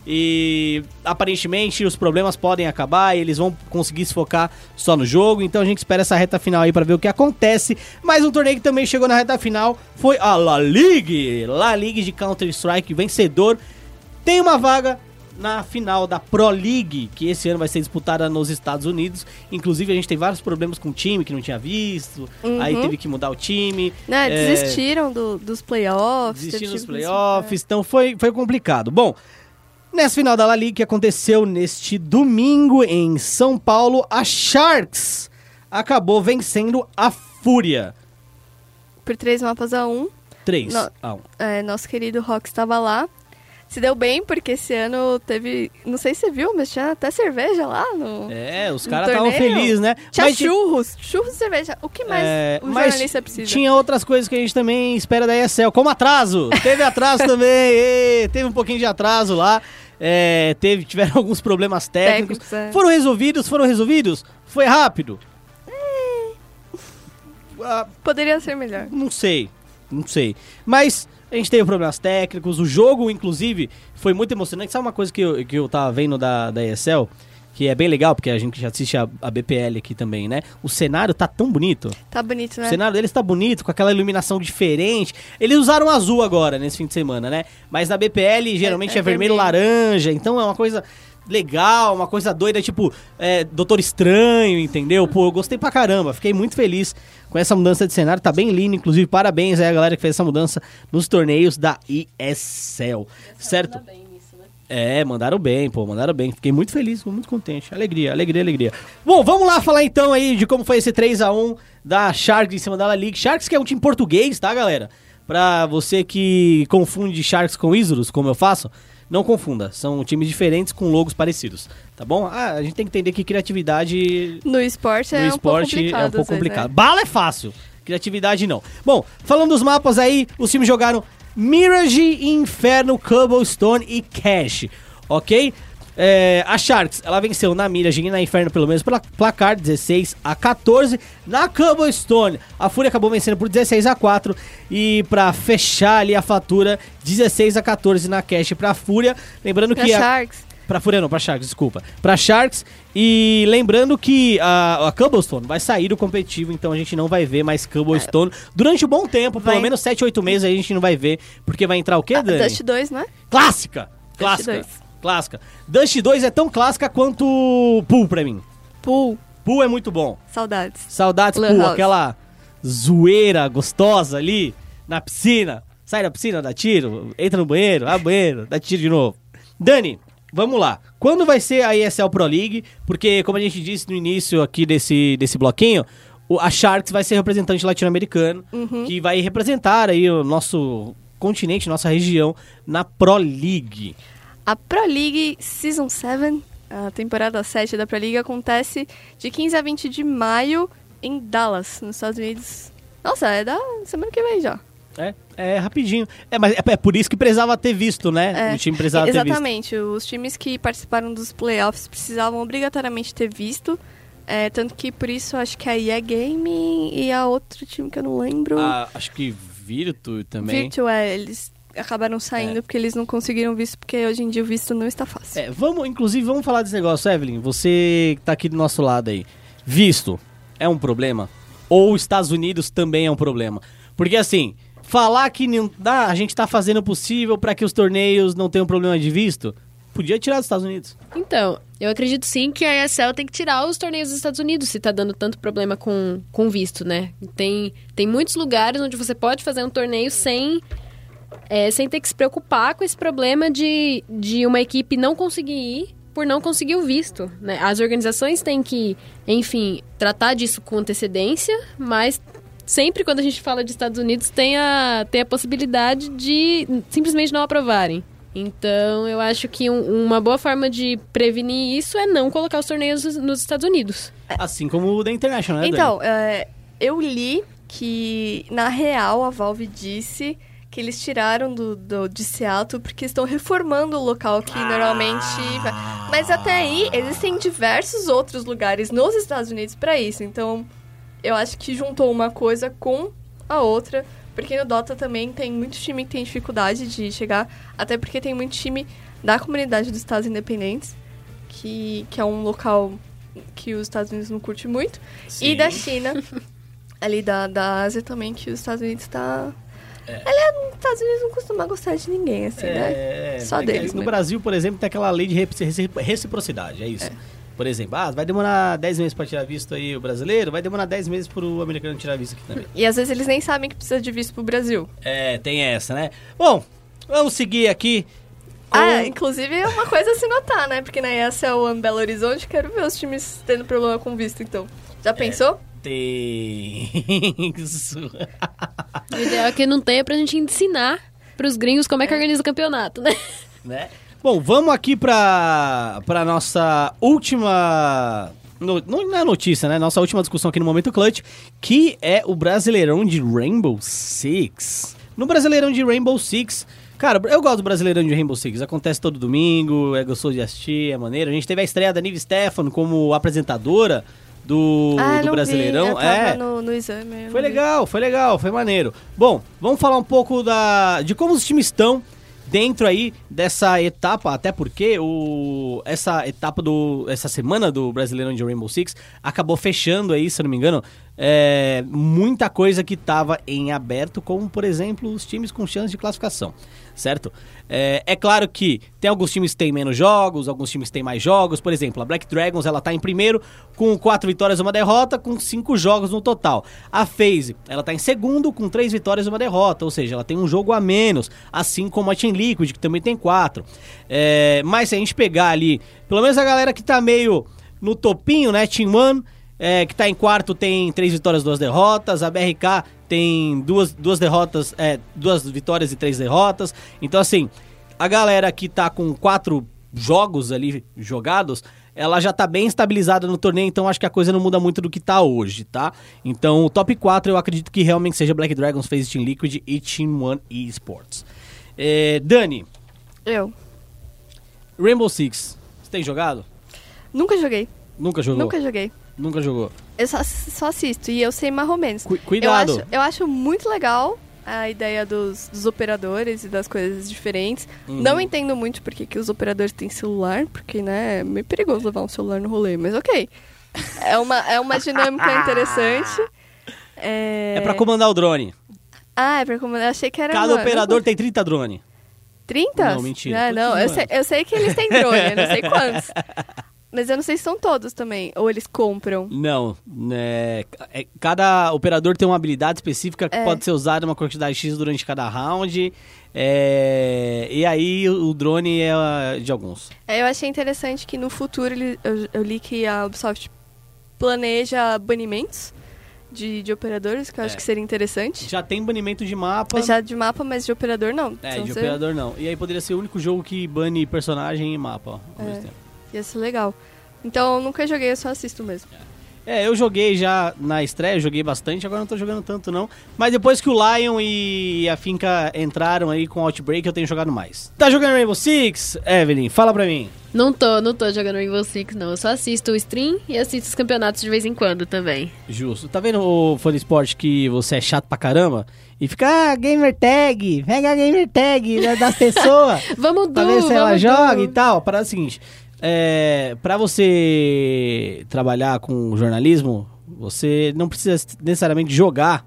e aparentemente os problemas podem acabar e eles vão conseguir se focar só no jogo. Então a gente espera essa reta final aí para ver o que acontece. Mas um torneio que também chegou na reta final foi a La Ligue, La Ligue de Counter Strike vencedor tem uma vaga na final da Pro League, que esse ano vai ser disputada nos Estados Unidos. Inclusive, a gente tem vários problemas com o time que não tinha visto. Uhum. Aí teve que mudar o time. Né, É, desistiram do- dos playoffs. Desistiram dos playoffs. Então foi, foi complicado. Bom, nessa final da La Liga que aconteceu neste domingo em São Paulo, a Sharks acabou vencendo a Fúria. Por três mapas a um. 3 Não. a 1. É, nosso querido Rock estava lá. Se deu bem, porque esse ano teve. Não sei se você viu, mas tinha até cerveja lá no. É, os caras estavam felizes, né? Tinha Mas churros, churros e cerveja. O que mais É, o mas jornalista precisa? Tinha outras coisas que a gente também espera da ESL, como atraso. Teve atraso *laughs* também, ê, teve um pouquinho de atraso lá. É, teve, tiveram *laughs* alguns problemas técnicos. Técnicos, é. Foram resolvidos, foram resolvidos? Foi rápido? Ah, Poderia ser melhor. não sei, não sei. Mas a gente teve problemas técnicos, o jogo, inclusive, foi muito emocionante. Sabe uma coisa que eu, que eu tava vendo da, da ESL? Que é bem legal, porque a gente já assiste a, a BPL aqui também, né? O cenário tá tão bonito. Tá bonito, O né? cenário deles tá bonito, com aquela iluminação diferente. Eles usaram azul agora, nesse fim de semana, né? Mas na BPL geralmente é, é vermelho vermelho. laranja, então é uma coisa legal, uma coisa doida, tipo é, Doutor Estranho, entendeu? Pô, eu gostei pra caramba, fiquei muito feliz com essa mudança de cenário, tá bem lindo, inclusive parabéns aí a galera que fez essa mudança nos torneios da ESL, certo? É, mandaram bem, pô, mandaram bem. Fiquei muito feliz, muito contente. Alegria, alegria, alegria. Bom, vamos lá falar então aí de como foi esse 3 a 1 da Sharks em cima da La Liga. Sharks que é um time português, tá, galera? Pra você que confunde Sharks com Isurus, como eu faço, não confunda. São times diferentes com logos parecidos, tá bom? Ah, a gente tem que entender que criatividade No esporte é no um pouco esporte complicado. é um pouco às vezes, complicado. né? Bala é fácil, criatividade não. Bom, falando dos mapas aí, os times jogaram Mirage, Inferno, Cobblestone e Cash, ok? É, a Sharks, ela venceu na Mirage e na Inferno pelo menos pela placar 16 a 14. Na Cobblestone, a Fúria acabou vencendo por 16 a 4 e pra fechar ali a fatura 16 a 14 na Cash pra Fúria, lembrando Pra que a, Sharks. Pra Fúria não, pra Sharks, desculpa. Pra Sharks. E lembrando que a, a Cobblestone vai sair do competitivo, então a gente não vai ver mais Cobblestone durante um bom tempo, pelo Vai. menos 7, 8 meses a gente não vai ver, porque vai entrar o quê, Ah, Dani? Dust 2, né? Clássica! Clássica. 2. Clássica. Dust 2 é tão clássica quanto Pool pra mim. Pool. Pool é muito bom. Saudades. Saudades Lan Pool, House. aquela zoeira gostosa ali na piscina. Sai da piscina, dá tiro, entra no banheiro, abre o banheiro, dá tiro de novo. Dani, vamos lá. Quando vai ser a ESL Pro League? Porque, como a gente disse no início aqui desse, desse bloquinho, o- a Sharks vai ser representante latino-americano, que vai representar aí o nosso continente, nossa região, na Pro League. A Pro League Season 7, a temporada 7 da Pro League, acontece de 15 a 20 de maio em Dallas, nos Estados Unidos. Nossa, é da semana que vem já. É, é rapidinho. É, mas é, é por isso que precisava ter visto, né? É, o time precisava ter visto. Exatamente. Os times que participaram dos playoffs precisavam obrigatoriamente ter visto. É, tanto que por isso acho que a EA Gaming e a outro time que eu não lembro. Ah, acho que Virtu também. Virtua, é, eles acabaram saindo É. porque eles não conseguiram visto, porque hoje em dia o visto não está fácil. É, vamos, inclusive, vamos falar desse negócio, Evelyn. Você que tá aqui do nosso lado aí. Visto é um problema? Ou os Estados Unidos também é um problema? Porque assim, falar que não, ah, a gente tá fazendo o possível para que os torneios não tenham problema de visto, podia tirar dos Estados Unidos. Então, eu acredito sim que a ESL tem que tirar os torneios dos Estados Unidos se tá dando tanto problema com, com visto, né? Tem, tem muitos lugares onde você pode fazer um torneio sem é, sem ter que se preocupar com esse problema de, de uma equipe não conseguir ir por não conseguir o visto. Né? As organizações têm que, enfim, tratar disso com antecedência, mas sempre quando a gente fala de Estados Unidos tem a, tem a possibilidade de simplesmente não aprovarem. Então, eu acho que um- uma boa forma de prevenir isso é não colocar os torneios nos Estados Unidos. Assim como o da International, né, Então, é, eu li que, na real, a Valve disse que eles tiraram do, do- de Seattle porque estão reformando o local que normalmente... vai- Mas até aí, existem diversos outros lugares nos Estados Unidos para isso. Então, eu acho que juntou uma coisa com a outra. Porque no Dota também tem muito time que tem dificuldade de chegar. Até porque tem muito time da comunidade dos Estados Independentes. Que, que é um local que os Estados Unidos não curte muito. E Sim. da China, *laughs* ali da, da Ásia também, que os Estados Unidos tá. Aliás, os Estados Unidos não costuma gostar de ninguém, assim, né? É, Só é deles No mesmo. Brasil, por exemplo, tem aquela lei de reci- reci- reciprocidade, é isso. Por exemplo, ah, vai demorar 10 meses pra tirar visto aí o brasileiro, vai demorar 10 meses pro americano tirar visto aqui também. E às vezes eles nem sabem que precisa de visto pro Brasil. É, tem essa, né? Bom, vamos seguir aqui. com- Ah, inclusive é uma coisa a se notar, né? Porque na ESL em Belo Horizonte, quero ver os times tendo problema com visto, então. Já pensou? Tem. Isso. O ideal é que não tenha pra gente ensinar pros gringos como é que organiza o campeonato, né? né? Bom, vamos aqui pra, pra nossa última. no- não é notícia, né? Nossa última discussão aqui no Momento Clutch, que é o Brasileirão de Rainbow Six. No Brasileirão de Rainbow Six. Cara, eu gosto do Brasileirão de Rainbow Six. Acontece todo domingo, é gostoso de assistir, é maneiro. A gente teve a estreia da Nive Stefano como apresentadora do, ah, do Brasileirão. É. no, no exame. Foi não vi. legal, foi legal, foi maneiro. Bom, vamos falar um pouco da, de como os times estão dentro aí dessa etapa, até porque o, essa etapa do. essa semana do Brasileirão de Rainbow Six acabou fechando aí, se eu não me engano, é, muita coisa que estava em aberto, como por exemplo os times com chance de classificação, certo? É, é claro que tem alguns times que têm menos jogos, alguns times que têm mais jogos. Por exemplo, a Black Dragons ela tá em primeiro com quatro vitórias e uma derrota, com cinco jogos no total. A FaZe ela tá em segundo com três vitórias e uma derrota, ou seja, ela tem um jogo a menos, assim como a Team Liquid que também tem quatro. É, mas se a gente pegar ali, pelo menos a galera que tá meio no topinho, né? Team One é, que tá em quarto tem três vitórias, duas derrotas. A BRK tem duas, duas derrotas, é, duas vitórias e três derrotas. Então, assim, a galera que tá com quatro jogos ali jogados, ela já tá bem estabilizada no torneio, então acho que a coisa não muda muito do que tá hoje, tá? Então, o top 4 eu acredito que realmente seja Black Dragons, FaZe Team Liquid e Team One Esports. É, Dani, Eu. Rainbow Six, você tem jogado? Nunca joguei. Nunca jogou? Nunca joguei. Nunca jogou. Eu só, só assisto e eu sei mais ou menos. Cu- cuidado. Eu acho, eu acho muito legal a ideia dos, dos operadores e das coisas diferentes. Uhum. Não entendo muito porque que os operadores têm celular, porque, né, é meio perigoso levar um celular no rolê, mas ok. É uma, é uma dinâmica interessante. *laughs* É... É pra comandar o drone. Ah, é pra comandar. Achei que era. Cada uma- operador tem 30 drone. 30? Não, mentira. Ah, não, eu sei, eu sei que eles têm drone, eu não sei *laughs* quantos. Mas eu não sei se são todos também. Ou eles compram. Não, né, é- cada operador tem uma habilidade específica que É. pode ser usada uma quantidade X durante cada round. é, e aí o drone é ah, de alguns. É, eu achei interessante que no futuro ele, eu, eu li que a Ubisoft planeja banimentos de, de operadores, que eu acho É. que seria interessante. Já tem banimento de mapa. Já de mapa, mas de operador não. É, Então de você- operador não. E aí poderia ser o único jogo que bane personagem e mapa ao É. mesmo tempo. Ia ser legal. Então eu nunca joguei, eu só assisto mesmo. É, eu joguei já na estreia, joguei bastante, agora não tô jogando tanto não. Mas depois que o Lion e a Finca entraram aí com o Outbreak, eu tenho jogado mais. Tá jogando Rainbow Six? Evelyn, fala pra mim. Não tô, não tô jogando Rainbow Six, não. Eu só assisto o stream e assisto os campeonatos de vez em quando também. Justo. Tá vendo o fã de esporte que você é chato pra caramba? E fica, ah, gamer tag, pega a gamer tag né, das pessoas. *laughs* Vamos pra do, ver se ela vamos joga do. e tal. Parada é a seguinte, é, pra você trabalhar com jornalismo, você não precisa necessariamente jogar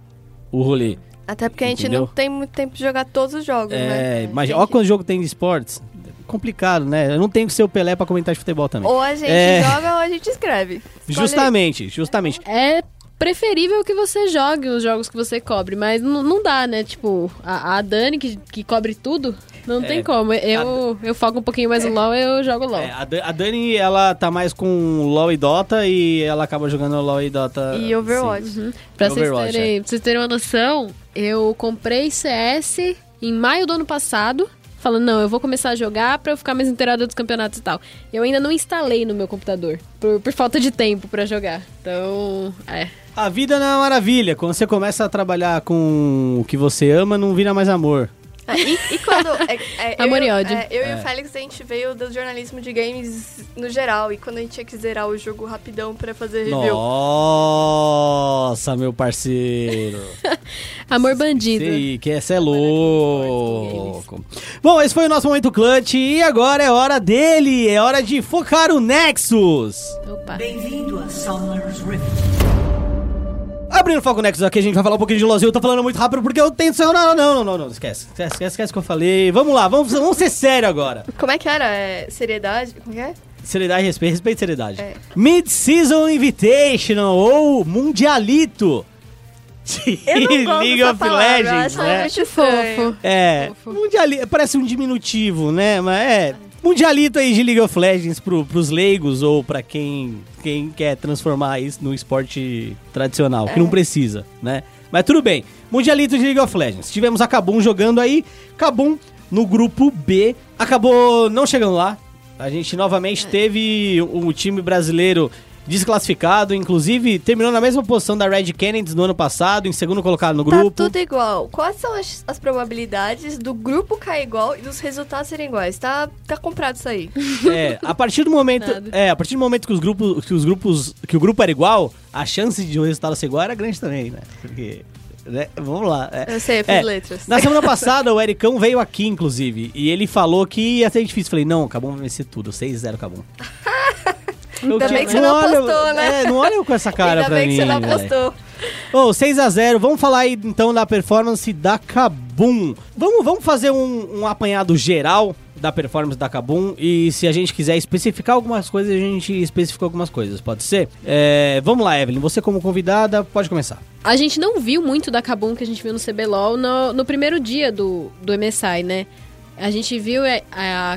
o rolê. Até porque a gente Entendeu? não tem muito tempo de jogar todos os jogos, né? É, mas olha que- quanto jogo tem de esportes. Complicado, né? Eu não tenho que ser o Pelé pra comentar de futebol também. Ou a gente É. joga ou a gente escreve. Escolhe. Justamente, justamente. É preferível que você jogue os jogos que você cobre, mas não, dá, né? Tipo, a, a Dani, que, que cobre tudo, não É, tem como. Eu, eu foco um pouquinho mais no LoL, eu jogo LoL. É, a, Da- a Dani, ela tá mais com LoL e Dota e ela acaba jogando LoL e Dota. E Overwatch. sim. Pra vocês, Overwatch, terem, pra vocês terem uma noção, eu comprei CS em maio do ano passado. Falando, não, eu vou começar a jogar pra eu ficar mais inteirada dos campeonatos e tal. Eu ainda não instalei no meu computador, por, por falta de tempo pra jogar. Então, é. A vida não é uma maravilha. Quando você começa a trabalhar com o que você ama, não vira mais amor. Ah, E, e quando. É, é, eu Amor e o- ódio. é, eu e É. o Félix, a gente veio do jornalismo de games no geral. E quando a gente tinha que zerar o jogo rapidão pra fazer review. Nossa, meu parceiro. *laughs* Amor bandido. Sei que essa é louco. Bom, esse foi o nosso momento clutch e agora é hora dele. É hora de focar o Nexus. Opa. Bem-vindo a Summer's Rift. Abrindo o foco Nexus aqui, a gente vai falar um pouquinho de LoLzinho. Eu tô falando muito rápido porque eu tenho... Não, não, não, não, não, não. Esquece. Esquece, esquece, esquece o que eu falei. Vamos lá, vamos, vamos ser sério agora. Como é que era? É, seriedade? Como que é? Seriedade e respeito, respeito e seriedade. É. Mid-Season Invitational ou Mundialito *laughs* de League of palavra, eu Legends, acho né? muito estranho. Fofo. É, Fofo. mundiali... parece um diminutivo, né? Mas é, mundialito aí de League of Legends pro, pros leigos ou pra quem, quem quer transformar isso no esporte tradicional, que não precisa, né? Mas tudo bem, mundialito de League of Legends. Tivemos a Kabum jogando aí, Kabum no grupo B, acabou não chegando lá. A gente novamente teve o time brasileiro desclassificado, inclusive terminou na mesma posição da Red Kennedy no ano passado, em segundo colocado no grupo. Tá tudo igual. Quais são as, as probabilidades do grupo cair igual e dos resultados serem iguais? Tá, tá comprado isso aí. *laughs* É, a partir do momento, é, a partir do momento que os grupos, que os grupos, que o grupo era igual, a chance de o resultado ser igual era grande também, né? Porque, né? Vamos lá. é. Eu sei, eu fiz É, letras. Na semana *laughs* passada, o Ericão veio aqui, inclusive, e ele falou que ia ser difícil. Falei, não, Cabum vai vencer tudo, 6-0 Cabum. *laughs* Ainda bem que você não olha- apostou, né? É, não olha com essa cara Ainda pra bem mim. que você não velho. apostou. Ô, 6x0, vamos falar aí então da performance da Kabum. Vamos, vamos fazer um, um apanhado geral da performance da Kabum e se a gente quiser especificar algumas coisas, a gente especifica algumas coisas, pode ser? É, vamos lá, Evelyn, você como convidada, pode começar. A gente não viu muito da Kabum que a gente viu no CBLOL no, no primeiro dia do, do MSI, né? A gente viu é,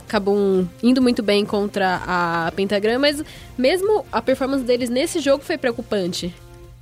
Kabum indo muito bem contra a Pentagram, mas mesmo a performance deles nesse jogo foi preocupante,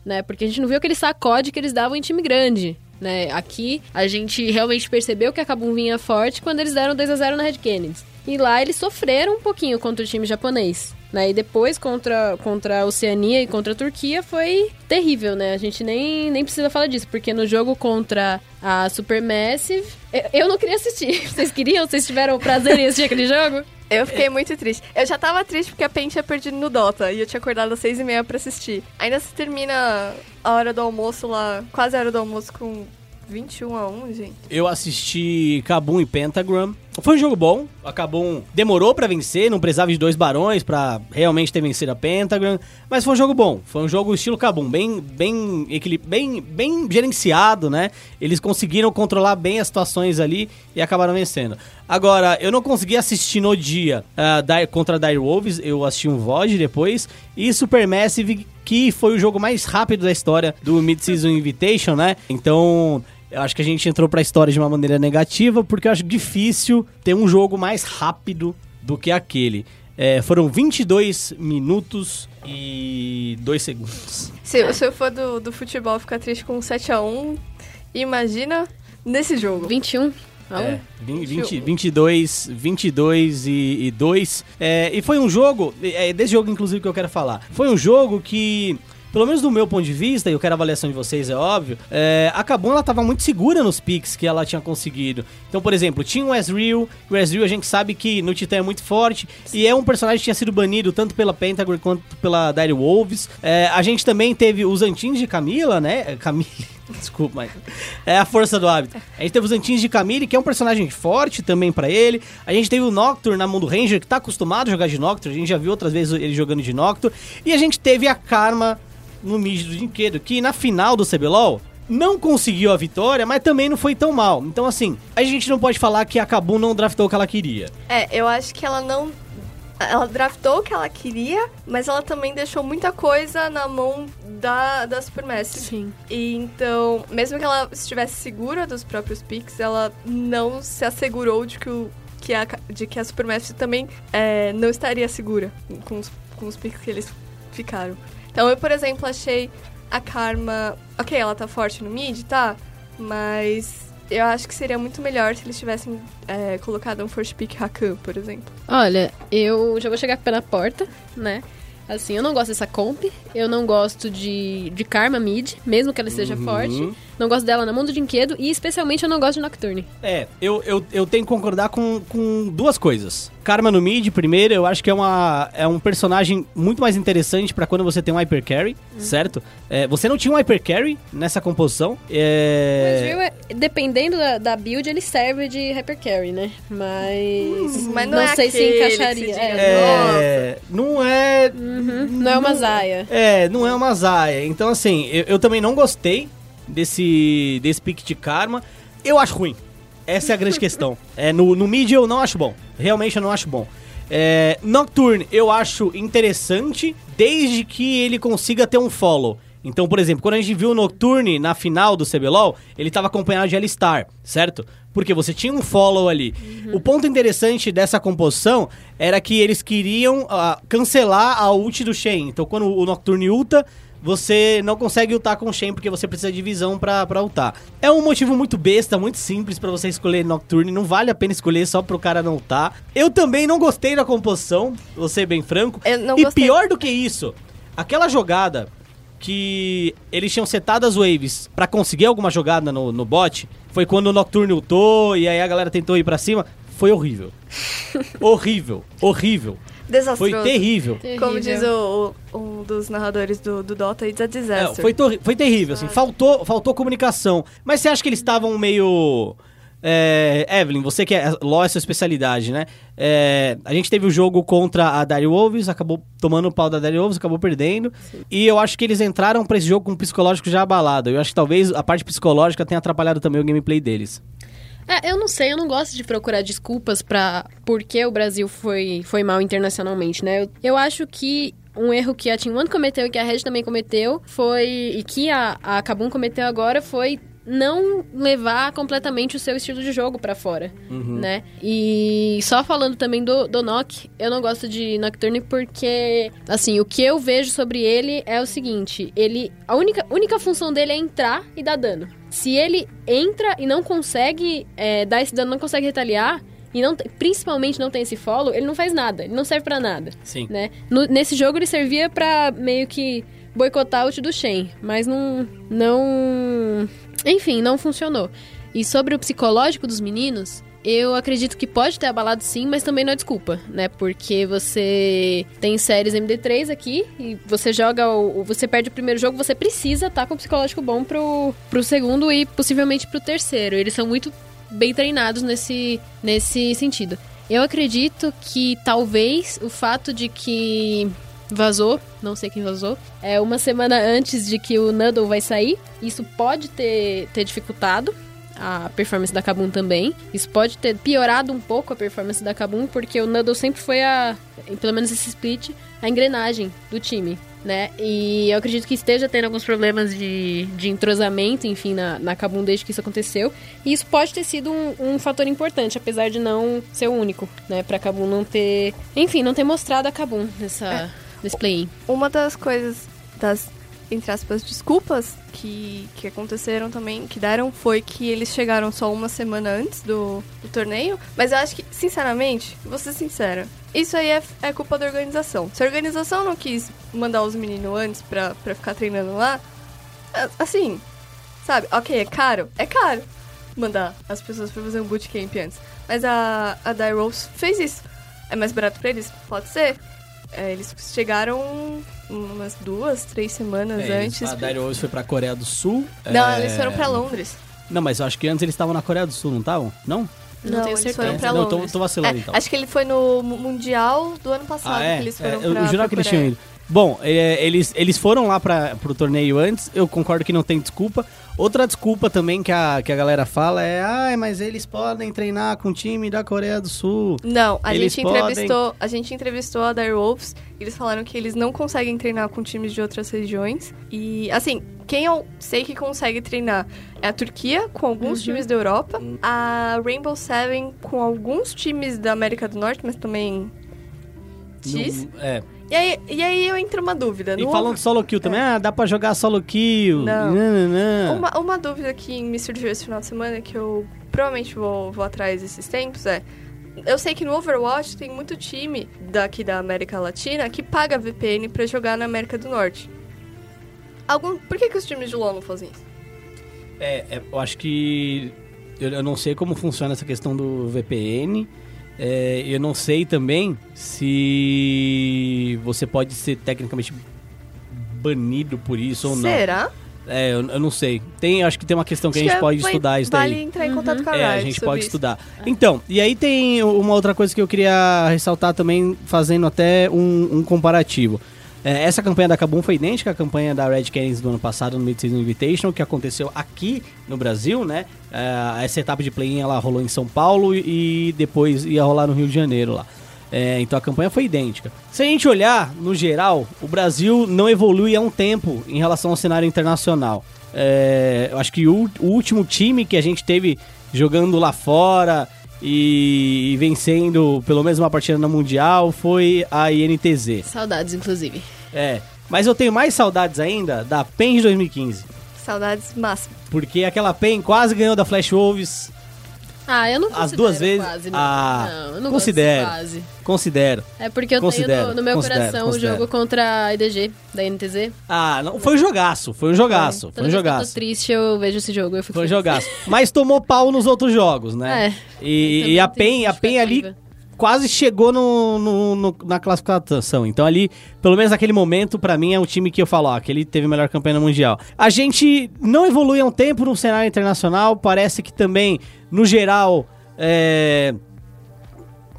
né? Porque a gente não viu aquele sacode que eles davam em time grande, né? Aqui a gente realmente percebeu que a Kabum vinha forte quando eles deram 2 a 0 na Red Kennedy. E lá eles sofreram um pouquinho contra o time japonês. Né? E depois contra, contra a Oceania e contra a Turquia foi terrível, né? A gente nem, nem precisa falar disso, porque no jogo contra a Supermassive, eu, eu não queria assistir. *laughs* Vocês queriam? Vocês tiveram o prazer em assistir aquele jogo? Eu fiquei muito triste. Eu já tava triste porque a Pen tinha perdido no Dota e eu tinha acordado às seis e meia pra assistir. Ainda se termina a hora do almoço lá, quase a hora do almoço com 21 a 1, gente. Eu assisti Kabum e Pentagram. Foi um jogo bom. A Kabum demorou pra vencer, não precisava de dois barões pra realmente ter vencido a Pentagram. Mas foi um jogo bom. Foi um jogo estilo Kabum, bem, bem, bem, bem gerenciado, né? Eles conseguiram controlar bem as situações ali e acabaram vencendo. Agora, eu não consegui assistir no dia ah, Dire- contra a Dire Wolves, eu assisti um VOD depois. E Supermassive, que foi o jogo mais rápido da história do Mid-Season Invitation, né? Então, eu acho que a gente entrou pra história de uma maneira negativa, porque eu acho difícil ter um jogo mais rápido do que aquele. É, foram 22 minutos e 2 segundos. Se, se eu for do, do futebol ficar triste com 7 a 1, imagina nesse jogo. 21 a 1. É, 20, 20, 22, 22 e, e 2. É, e foi um jogo, é desse jogo inclusive que eu quero falar. Foi um jogo que, pelo menos do meu ponto de vista, e eu quero a avaliação de vocês, é óbvio, é, a Kabum ela tava muito segura nos picks que ela tinha conseguido. Então, por exemplo, tinha o Ezreal, o Ezreal a gente sabe que no Titã é muito forte, e é um personagem que tinha sido banido tanto pela Pentagon quanto pela Dire Wolves. É, a gente também teve os Antins de Camila, né? Camille. *laughs* Desculpa, mas é a força do hábito. A gente teve os Antins de Camille, que é um personagem forte também pra ele. A gente teve o Nocturne na mão do Ranger, que tá acostumado a jogar de Nocturne. A gente já viu outras vezes ele jogando de Nocturne. E a gente teve a Karma no mid do Dinquedo, que na final do CBLOL não conseguiu a vitória, mas também não foi tão mal. Então, assim, a gente não pode falar que a Kabum não draftou o que ela queria. É, eu acho que ela não. Ela draftou o que ela queria, mas ela também deixou muita coisa na mão da, da Supermassive. Sim. E então, mesmo que ela estivesse segura dos próprios picks, ela não se assegurou de que, o, que, a, de que a Supermassive também é, não estaria segura com os, com os picks que eles ficaram. Então, eu, por exemplo, achei a Karma. Ok, ela tá forte no mid, tá? Mas eu acho que seria muito melhor se eles tivessem é, colocado um first pick Rakan, por exemplo. Olha, eu já vou chegar com o pé na porta, né? Assim, eu não gosto dessa comp, eu não gosto de, de Karma mid, mesmo que ela esteja forte. Não gosto dela na mão do Dinquedo e especialmente eu não gosto de Nocturne. É, eu, eu, eu tenho que concordar com, com duas coisas. Karma no mid, primeiro, eu acho que é, uma, é um personagem muito mais interessante pra quando você tem um Hyper Carry, certo? É, você não tinha um Hyper Carry nessa composição. Mas É... viu, é- dependendo da, da build, ele serve de Hyper Carry, né? Mas. mas não não é sei se encaixaria. se É, É, não é. não é uma Zaya. É, não é uma Zaya. Então, assim, eu, eu também não gostei desse, desse pick de Karma. Eu acho ruim. Essa é a grande questão. É, no, no mid eu não acho bom. Realmente eu não acho bom. É, Nocturne eu acho interessante desde que ele consiga ter um follow. Então, por exemplo, quando a gente viu o Nocturne na final do CBLOL, ele estava acompanhado de Alistar, certo? Porque você tinha um follow ali. O ponto interessante dessa composição era que eles queriam ah, cancelar a ult do Shen. Então, quando o Nocturne ulta, você não consegue ultar com o Shen porque você precisa de visão pra, pra ultar. É um motivo muito besta, muito simples pra você escolher Nocturne. Não vale a pena escolher só pro cara não ultar. Eu também não gostei da composição, vou ser bem franco. Eu não e gostei. pior do que isso, aquela jogada que eles tinham setado as waves pra conseguir alguma jogada no, no bot, foi quando o Nocturne ultou e aí a galera tentou ir pra cima. Foi horrível. *laughs* horrível. Horrível. Foi Desastroso. terrível. Como diz o, o- um dos narradores do, do Dota, it's a É, disaster. foi, torri- foi terrível, assim, faltou, faltou comunicação. Mas você acha que eles estavam meio. É, Evelyn, você que é LoL é sua especialidade, né? É, a gente teve o jogo contra a Dire Wolves, acabou tomando o pau da Dire Wolves, acabou perdendo. E eu acho que eles entraram pra esse jogo com o psicológico já abalado. Eu acho que talvez a parte psicológica tenha atrapalhado também o gameplay deles. É, eu não sei, eu não gosto de procurar desculpas pra por que o Brasil foi, foi mal internacionalmente, né? Eu, eu acho que um erro que a Team One cometeu e que a Red também cometeu foi. e que a, a Kabum cometeu agora foi não levar completamente o seu estilo de jogo pra fora, né? E só falando também do, do Nock, eu não gosto de Nocturne porque, assim, o que eu vejo sobre ele é o seguinte, ele, a única, única função dele é entrar e dar dano. Se ele entra e não consegue é, dar esse dano, não consegue retaliar, e não, te- principalmente não tem esse follow, ele não faz nada, ele não serve pra nada Sim. né? No- nesse jogo ele servia pra meio que boicotar o ult do Shen, mas não não, enfim, não funcionou. E sobre o psicológico dos meninos, eu acredito que pode ter abalado sim, mas também não é desculpa, né? Porque você tem séries MD3 aqui e você joga o. Você perde o primeiro jogo, você precisa estar com o psicológico bom pro, pro segundo e possivelmente pro terceiro. Eles são muito bem treinados nesse, nesse sentido. Eu acredito que talvez o fato de que vazou, não sei quem vazou, é uma semana antes de que o Nuddle vai sair, isso pode ter, ter dificultado a performance da Kabum também. Isso pode ter piorado um pouco a performance da Kabum, porque o Nuddle sempre foi a, pelo menos esse split, a engrenagem do time. Né? E eu acredito que esteja tendo alguns problemas de, de entrosamento, enfim, na, na Kabum desde que isso aconteceu. E isso pode ter sido um, um fator importante, apesar de não ser o único, né? Pra Kabum não ter. Enfim, não ter mostrado a Kabum nessa, nesse play-in. Uma das coisas, das, entre aspas, desculpas que, que aconteceram também, que deram, foi que eles chegaram só uma semana antes do, do torneio. Mas eu acho que, sinceramente, vou ser sincera, isso aí é, é culpa da organização. Se a organização não quis mandar os meninos antes pra, pra ficar treinando lá, assim, sabe? Ok, é caro? É caro mandar as pessoas pra fazer um bootcamp antes. Mas a, a Die Rose fez isso. É mais barato pra eles? Pode ser. É, eles chegaram umas duas, três semanas É, eles- antes. a Dire Wolves foi pra Coreia do Sul. Não, é, eles foram pra Londres. Não, mas eu acho que antes eles estavam na Coreia do Sul, não estavam? Não? Não tenho eles certeza. foram pra não, tô, Londres. tô vacilando É, então. Acho que ele foi no Mu- Mundial do ano passado Ah, é? que eles É, foram eu pra, jurava que eles tinham ido. Bom, é, eles, eles foram lá para pro torneio antes, eu concordo que não tem desculpa. Outra desculpa também que a, que a galera fala é, ai, mas eles podem treinar com o time da Coreia do Sul. Não, a Eles gente podem- entrevistou, a gente entrevistou a Dire Wolves, eles falaram que eles não conseguem treinar com times de outras regiões. E assim, quem eu sei que consegue treinar é a Turquia com alguns times da Europa, a Rainbow Seven com alguns times da América do Norte, mas também X. No- é. E aí, e aí eu entro uma dúvida. E No- falando de solo kill também, ah, dá pra jogar solo kill. Não. Nananã. Uma, uma dúvida que me surgiu esse final de semana, que eu provavelmente vou, vou atrás desses tempos, é... Eu sei que no Overwatch tem muito time daqui da América Latina que paga VPN pra jogar na América do Norte. Algum, por que, que os times de LoL não fazem isso? É, é, eu acho que. Eu, eu não sei como funciona essa questão do VPN. É, eu não sei também se você pode ser tecnicamente banido por isso ou não. Será? É, eu, eu não sei. Tem, acho que tem uma questão que Acho a gente que pode vai- estudar isso vale daí. entrar em contato com a É, a gente pode isso. estudar. Então, e aí tem uma outra coisa que eu queria ressaltar também, fazendo até um, um comparativo. É, essa campanha da Kabum foi idêntica à campanha da Red Canids do ano passado no Mid-Season Invitational, que aconteceu aqui no Brasil, né? É, essa etapa de play-in ela rolou em São Paulo e depois ia rolar no Rio de Janeiro lá. É, então a campanha foi idêntica. Se a gente olhar, no geral, o Brasil não evolui há um tempo em relação ao cenário internacional. É, eu acho que o, o último time que a gente teve jogando lá fora e, e vencendo pelo menos uma partida na Mundial foi a INTZ. Saudades, inclusive. É, mas eu tenho mais saudades ainda da PEN de 2015. Saudades máximas. Porque aquela PEN quase ganhou da Flash Wolves. Ah, eu não As duas vezes? quase, não. Ah, não, eu não considero. quase. Considero. É porque eu Considero, tenho no, no meu coração considero. o jogo contra a IDG, da NTZ. Ah, não, foi um jogaço, foi um jogaço, foi um que eu tô jogaço. triste, eu vejo esse jogo. Eu fico Foi um jogaço. Mas tomou pau nos outros jogos, né? É. E, e a PEN, a PEN ali. Quase chegou no, no- no- na classificação. Então ali, pelo menos naquele momento, pra mim é o time que eu falo, ó, que ele teve a melhor campanha no Mundial. A gente não evolui há um tempo no cenário internacional, parece que também, no geral, é,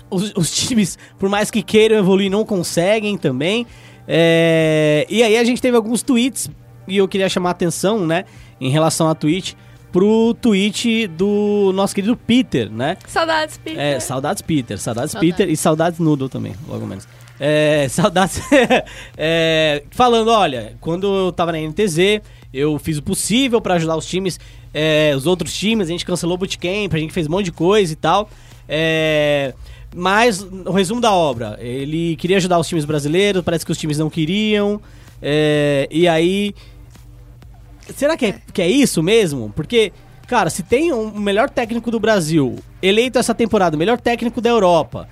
os, os *laughs* times, por mais que queiram evoluir, não conseguem também. É, e aí a gente teve alguns tweets, e eu queria chamar a atenção, né, em relação a tweet, pro tweet do nosso querido Peter, né? Saudades, Peter. É, saudades Peter, saudades, Saudades. Peter e saudades Noodle também, logo menos. É, *laughs* saudades. é, falando, olha, quando eu tava na NTZ, eu fiz o possível pra ajudar os times, é, os outros times, a gente cancelou o bootcamp, a gente fez um monte de coisa e tal. É, mas, o resumo da obra, ele queria ajudar os times brasileiros, parece que os times não queriam. é, e aí. Será que é, que é isso mesmo? Porque, cara, se tem um melhor técnico do Brasil, eleito essa temporada, o melhor técnico da Europa,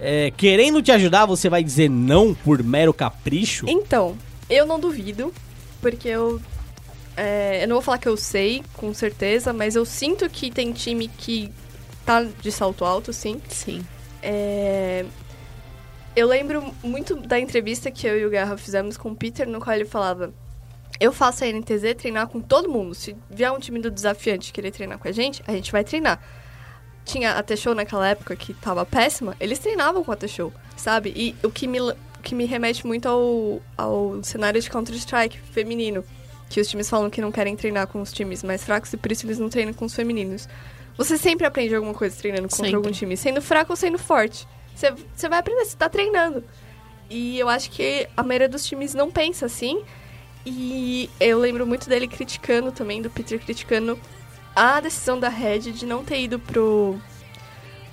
é, querendo te ajudar, você vai dizer não por mero capricho? Então, eu não duvido, porque eu. é, eu não vou falar que eu sei, com certeza, mas eu sinto que tem time que tá de salto alto, sim. Sim. É, eu lembro muito da entrevista que eu e o Guerra fizemos com o Peter, no qual ele falava: Eu faço a NTZ treinar com todo mundo. Se vier um time do desafiante querer treinar com a gente, a gente vai treinar. Tinha a T-Show naquela época que tava péssima, eles treinavam com a T-Show, sabe? E o que me, que me remete muito ao, ao cenário de Counter-Strike feminino, que os times falam que não querem treinar com os times mais fracos e por isso eles não treinam com os femininos. Você sempre aprende alguma coisa treinando contra Sempre. algum time, sendo fraco ou sendo forte. Você, você vai aprender, você tá treinando. E eu acho que a maioria dos times não pensa assim. E eu lembro muito dele criticando também, do Peter criticando a decisão da Red de não ter ido pro,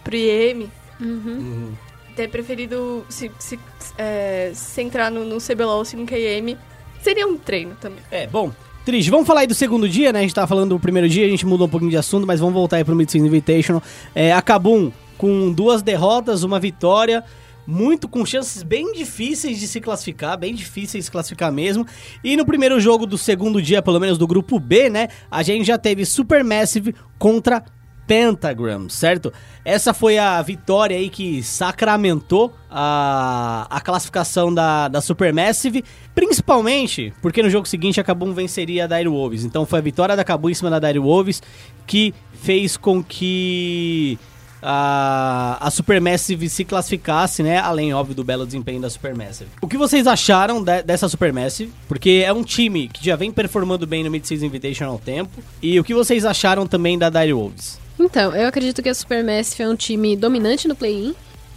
pro IEM, Uhum. ter preferido se, se é, centrar no, no CBLOL, se no KM. Seria um treino também. É, bom. Triste, vamos falar aí do segundo dia, né? A gente tava falando do primeiro dia, a gente mudou um pouquinho de assunto, mas vamos voltar aí pro Mid-Season Invitational. É, a Kabum com duas derrotas, uma vitória, muito com chances bem difíceis de se classificar, bem difíceis de se classificar mesmo. E no primeiro jogo do segundo dia, pelo menos do grupo B, né? A gente já teve Supermassive contra Pentagram, certo? Essa foi a vitória aí que sacramentou a, a classificação da, da Supermassive, principalmente porque no jogo seguinte a Kabum venceria a Dire Wolves. Então foi a vitória da Kabum em cima da Dire Wolves que fez com que a, a Supermassive se classificasse, né? Além, óbvio, do belo desempenho da Supermassive. O que vocês acharam de- dessa Supermassive? Porque é um time que já vem performando bem no Mid-Season Invitation há um tempo. E o que vocês acharam também da Dire Wolves? Então, eu acredito que a Supermassive é um time dominante no play-in,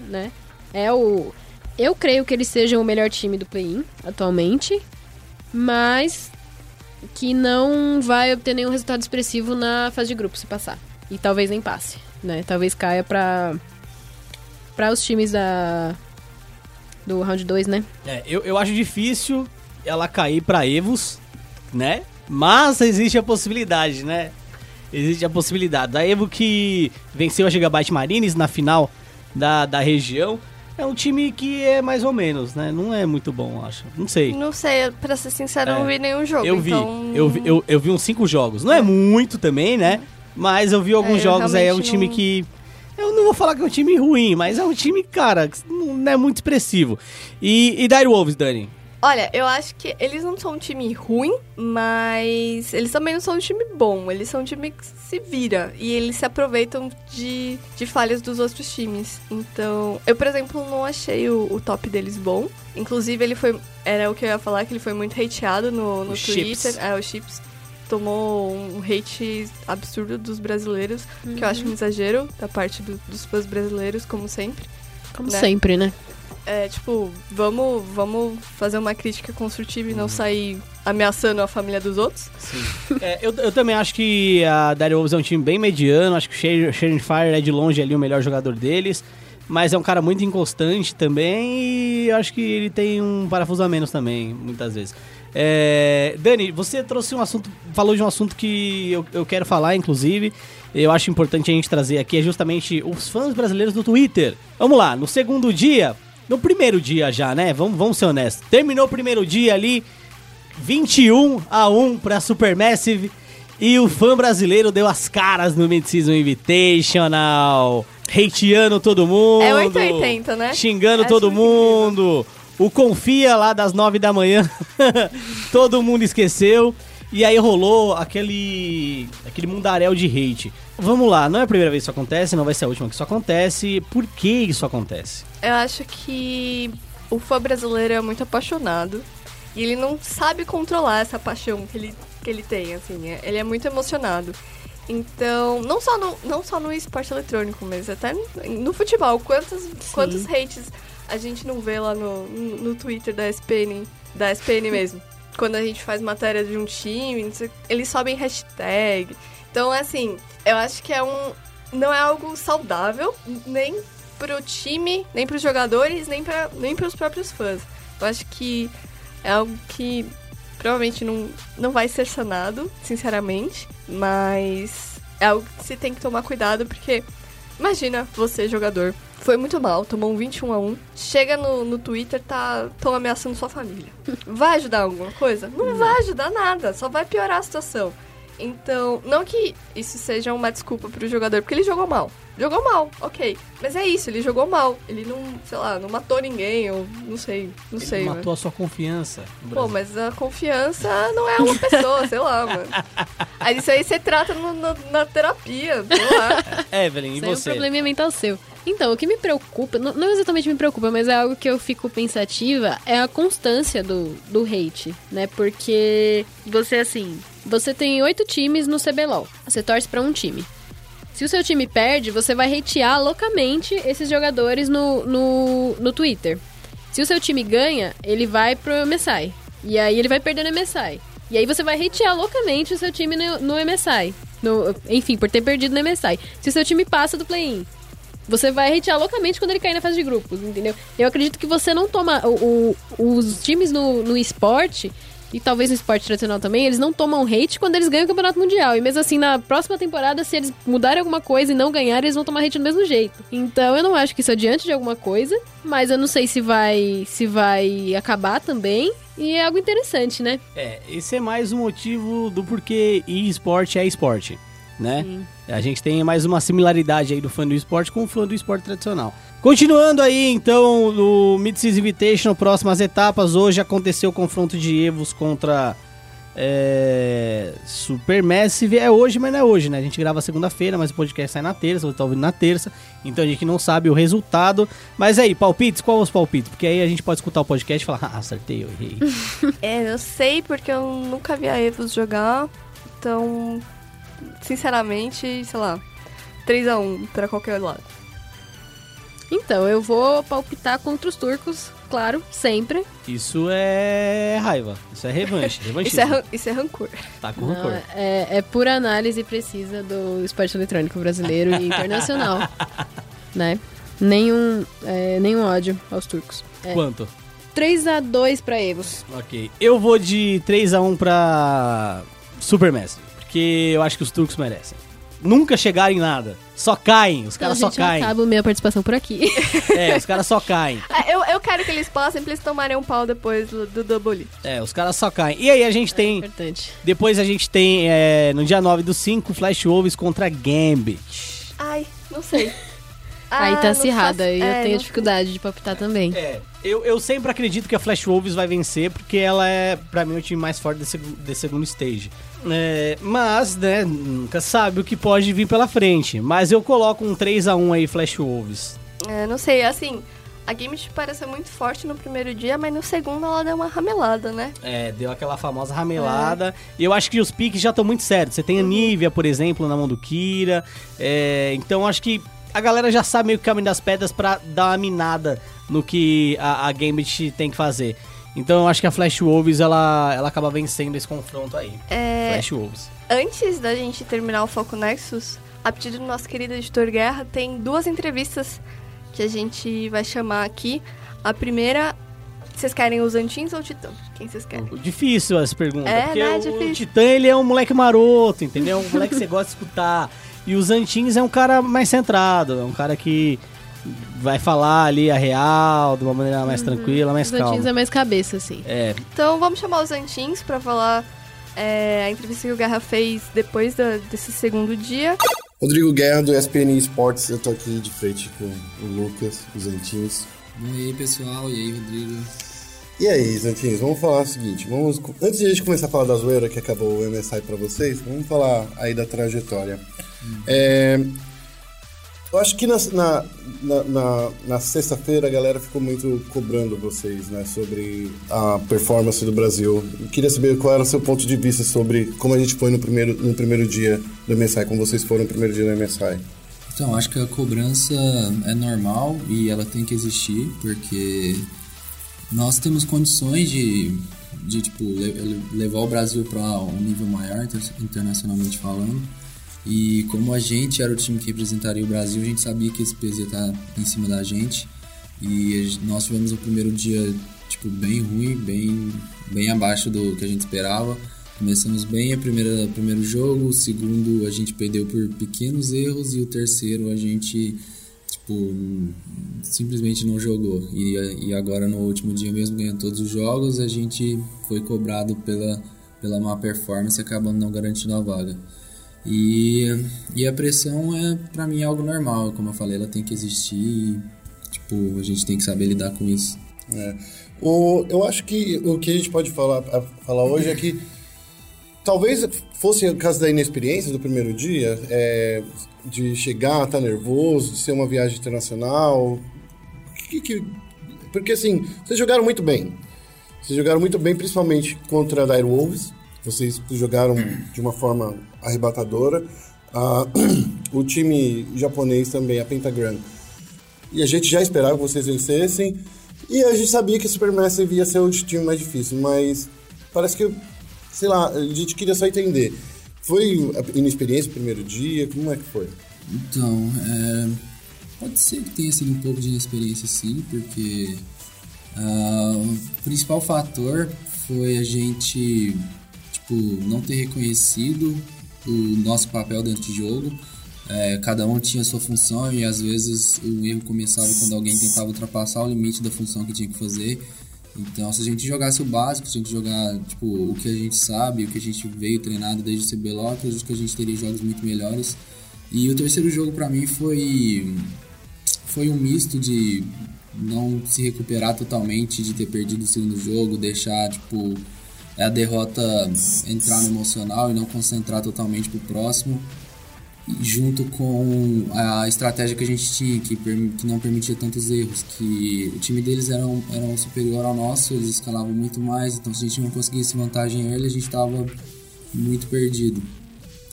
né? É o. Eu creio que eles sejam o melhor time do play-in atualmente, mas que não vai obter nenhum resultado expressivo na fase de grupo se passar. E talvez nem passe, né? Talvez caia pra. para os times da. do round 2, né? É, eu, eu acho difícil ela cair pra Evos, né? Mas existe a possibilidade, né? Existe a possibilidade. Da Evo que venceu a Gigabyte Marines na final da, da região. É um time que é mais ou menos, né? Não é muito bom, acho. Não sei. Não sei, pra ser sincero, eu É. não vi nenhum jogo. Eu vi, então... eu vi, eu, eu vi uns cinco jogos. Não é muito também, né? Mas eu vi alguns É, eu jogos aí. É um time não- que. Eu não vou falar que é um time ruim, mas é um time, cara, que não é muito expressivo. E, e Dire Wolves, Dani? Olha, eu acho que eles não são um time ruim, mas eles também não são um time bom. Eles são um time que se vira e eles se aproveitam de, de falhas dos outros times. Então, eu, por exemplo, não achei o, o top deles bom. Inclusive, ele foi. Era o que eu ia falar, que ele foi muito hateado no, no Twitter. Chips. É, o Chips tomou um hate absurdo dos brasileiros, que eu acho um exagero da parte do- dos fãs brasileiros, como sempre. Como Né? sempre, né? É, tipo, vamos, vamos fazer uma crítica construtiva e não sair ameaçando a família dos outros. É, eu, eu também acho que a Dire Wolves é um time bem mediano. Acho que o Shane- Shane Fire é de longe ali o melhor jogador deles. Mas é um cara muito inconstante também. E eu acho que ele tem um parafuso a menos também, muitas vezes. É, Dani, você trouxe um assunto, falou de um assunto que eu, eu quero falar, inclusive. Eu acho importante a gente trazer aqui, é justamente os fãs brasileiros do Twitter. Vamos lá, no segundo dia, no primeiro dia já, né? Vamos, vamos ser honestos. Terminou o primeiro dia ali, 21 a 1 pra Supermassive. E o fã brasileiro deu as caras no Mid-Season Invitational. Hateando todo mundo. É 880, né? Xingando Essa todo mundo. O Confia lá das 9 da manhã. *laughs* todo mundo esqueceu. E aí rolou aquele aquele mundaréu de hate. Vamos lá, não é a primeira vez que isso acontece, não vai ser a última que isso acontece. Por que isso acontece? Eu acho que o fã brasileiro é muito apaixonado e ele não sabe controlar essa paixão que ele, que ele tem, assim. é- Ele é muito emocionado. Então, não só no, não só no esporte eletrônico, mas até no, no futebol. Quantos, quantos hates a gente não vê lá no, no, Twitter da SPN, da SPN mesmo? *laughs* Quando a gente faz matéria de um time, eles sobem hashtag. Então, assim, eu acho que é um. Não é algo saudável, nem pro time, nem pros jogadores, nem, pra, nem pros próprios fãs. Eu acho que é algo que provavelmente não, não vai ser sanado, sinceramente, mas é algo que se tem que tomar cuidado, porque imagina você, jogador, foi muito mal, tomou um 21 a 1 chega no, no Twitter, tá tão ameaçando sua família. *laughs* Vai ajudar alguma coisa? Não vai ajudar nada, só vai piorar a situação. Então, não que isso seja uma desculpa pro jogador, porque ele jogou mal. Jogou mal, ok. Mas é isso, ele jogou mal. Ele não, sei lá, não matou ninguém, ou não sei, não Ele sei. mano. matou a sua confiança. no Pô, mas a confiança não é uma pessoa, sei lá, mano. *laughs* Aí isso aí você trata no- no- na terapia, sei lá. Evelyn, e Isso aí é um você? probleminha mental seu. Então, o que me preocupa, não, não exatamente me preocupa, mas é algo que eu fico pensativa, é a constância do, do hate, né? Porque você, assim, você tem oito times no CBLOL. Você torce pra um time. Se o seu time perde, você vai hatear loucamente esses jogadores no, no, no Twitter. Se o seu time ganha, ele vai pro MSI. E aí ele vai perder no MSI. E aí você vai hatear loucamente o seu time no, no MSI. No- enfim, por ter perdido no MSI. Se o seu time passa do play-in, você vai hatear loucamente quando ele cair na fase de grupos, entendeu? Eu acredito que você não toma. O, o- os times no, no esporte, e talvez no esporte tradicional também, eles não tomam hate quando eles ganham o campeonato mundial. E mesmo assim, na próxima temporada, se eles mudarem alguma coisa e não ganharem, eles vão tomar hate do mesmo jeito. Então eu não acho que isso adiante de alguma coisa, mas eu não sei se vai, se vai acabar também. E é algo interessante, né? É, esse é mais um motivo do porquê esporte é esporte, né? A gente tem mais uma similaridade aí do fã do esporte com o fã do esporte tradicional. Continuando aí, então, no Mid-Season Invitation, próximas etapas. Hoje aconteceu o confronto de Evos contra É, Supermassive é hoje, mas não é hoje, né? A gente grava segunda-feira, mas o podcast sai na terça, você tá ouvindo na terça. Então a gente não sabe o resultado. Mas aí, palpites, qual os palpites? Porque aí a gente pode escutar o podcast e falar, ah, acertei, eu errei. *laughs* É, eu sei porque eu nunca vi a Evos jogar. Então, sinceramente, sei lá, 3x1 pra qualquer lado. Então, eu vou palpitar contra os turcos, claro, sempre. Isso é raiva. Isso é revanche. *laughs* Isso é, ran- isso é rancor. Tá com Não, rancor. é, é pura análise precisa do esporte eletrônico brasileiro e internacional. *laughs* né? Nenhum, é, nenhum ódio aos turcos. É, Quanto? 3x2 pra Evos. Ok. Eu vou de 3x1 pra Supermassive. Porque eu acho que os turcos merecem. Nunca chegaram em nada. Só caem. Os caras Então, só caem. acaba a minha participação por aqui. *laughs* É, os caras só caem. *laughs* Ah, eu, eu quero que eles pra eles tomarem um pau depois do, do Double. É, os caras só caem. E aí a gente tem. Importante. Depois a gente tem é, no dia 9 do 5, Flash Wolves contra Gambit. Ai, não sei. Aí Ah, tá não acirrada, faço- aí eu é, tenho não- dificuldade de palpitar também. É, eu, eu sempre acredito que a Flash Wolves vai vencer, porque ela é, pra mim, o time mais forte desse, desse segundo stage. É, mas, né, nunca sabe o que pode vir pela frente. Mas eu coloco um 3x1 aí, Flash Wolves. É, não sei, assim, a Gambit parece muito forte no primeiro dia, mas no segundo ela deu uma ramelada, né? É, deu aquela famosa ramelada. E eu acho que os piques já estão muito certos. Você tem a Nivea, por exemplo, na mão do Kira. É, então acho que a galera já sabe meio que o caminho das pedras pra dar uma minada no que a, a Gambit tem que fazer. Então eu acho que a Flash Wolves ela, ela acaba vencendo esse confronto aí. É, Flash Wolves. Antes da gente terminar o Foco Nexus, a pedido do nosso querido editor Guerra, tem duas entrevistas que a gente vai chamar aqui. A primeira, vocês querem os Antins ou o Titã? Quem vocês querem? Difícil essa pergunta. É, porque né? o, Difícil. o Titã ele é um moleque maroto, entendeu? Um moleque que você gosta de escutar. E o Zantins é um cara mais centrado, é um cara que vai falar ali a real de uma maneira mais tranquila, mais Os Antins calma. é mais cabeça, assim. É, Então vamos chamar os Antins pra falar é, a entrevista que o Guerra fez depois da- desse segundo dia. Rodrigo Guerra, do ESPN Esportes. Eu tô aqui de frente com o Lucas, os Antins. E aí, pessoal? E aí, Rodrigo? E aí, Zantins, vamos falar o seguinte, vamos, antes de a gente começar a falar da zoeira que acabou o MSI pra vocês, vamos falar aí da trajetória. É, eu acho que na, na, na- na sexta-feira a galera ficou muito cobrando vocês, né, sobre a performance do Brasil. Eu queria saber qual era o seu ponto de vista sobre como a gente foi no primeiro, no primeiro dia do MSI, como vocês foram no primeiro dia do MSI. Então, acho que a cobrança é normal e ela tem que existir, porque nós temos condições de, de tipo, le- levar o Brasil para um nível maior, inter- internacionalmente falando. E como a gente era o time que representaria o Brasil, a gente sabia que esse peso ia estar em cima da gente. E nós tivemos o primeiro dia tipo bem ruim, bem bem abaixo do que a gente esperava. Começamos bem a primeira primeiro jogo, o segundo a gente perdeu por pequenos erros e o terceiro a gente tipo simplesmente não jogou. E, e agora no último dia mesmo ganhando todos os jogos, a gente foi cobrado pela pela má performance, acabando não garantindo a vaga. E, e a pressão é, pra mim, algo normal. Como eu falei, ela tem que existir e, tipo, a gente tem que saber lidar com isso. É. O, eu acho que o que a gente pode falar, falar hoje é que talvez fosse o caso da inexperiência do primeiro dia, é, de chegar, estar nervoso, de ser uma viagem internacional. Que- que- porque assim, vocês jogaram muito bem. Vocês jogaram muito bem, principalmente contra a Dire Wolves. Vocês jogaram de uma forma arrebatadora. Ah, *clears throat* o time japonês também, a Pentagram, e a gente já esperava que vocês vencessem. E a gente sabia que o Supermassive ia ser o time mais difícil, mas parece que, sei lá, a gente queria só entender. Foi inexperiência o primeiro dia? Como é que foi? Então, é, pode ser que tenha sido um pouco de inexperiência, sim, porque ah, o principal fator foi a gente tipo, não ter reconhecido o nosso papel dentro de jogo. É, cada um tinha sua função e às vezes o erro começava quando alguém tentava ultrapassar o limite da função que tinha que fazer. Então, se a gente jogasse o básico, se a gente jogar tipo, o que a gente sabe, o que a gente veio treinado desde o CBLOL, acredito que a gente teria jogos muito melhores. E o terceiro jogo para mim foi foi um misto de não se recuperar totalmente, de ter perdido o segundo jogo, deixar tipo a derrota entrar no emocional e não concentrar totalmente pro próximo. Junto com a estratégia que a gente tinha, que, que não permitia tantos erros, que o time deles era, um- era um superior ao nosso, eles escalavam muito mais, então se a gente não conseguisse vantagem early, a gente estava muito perdido.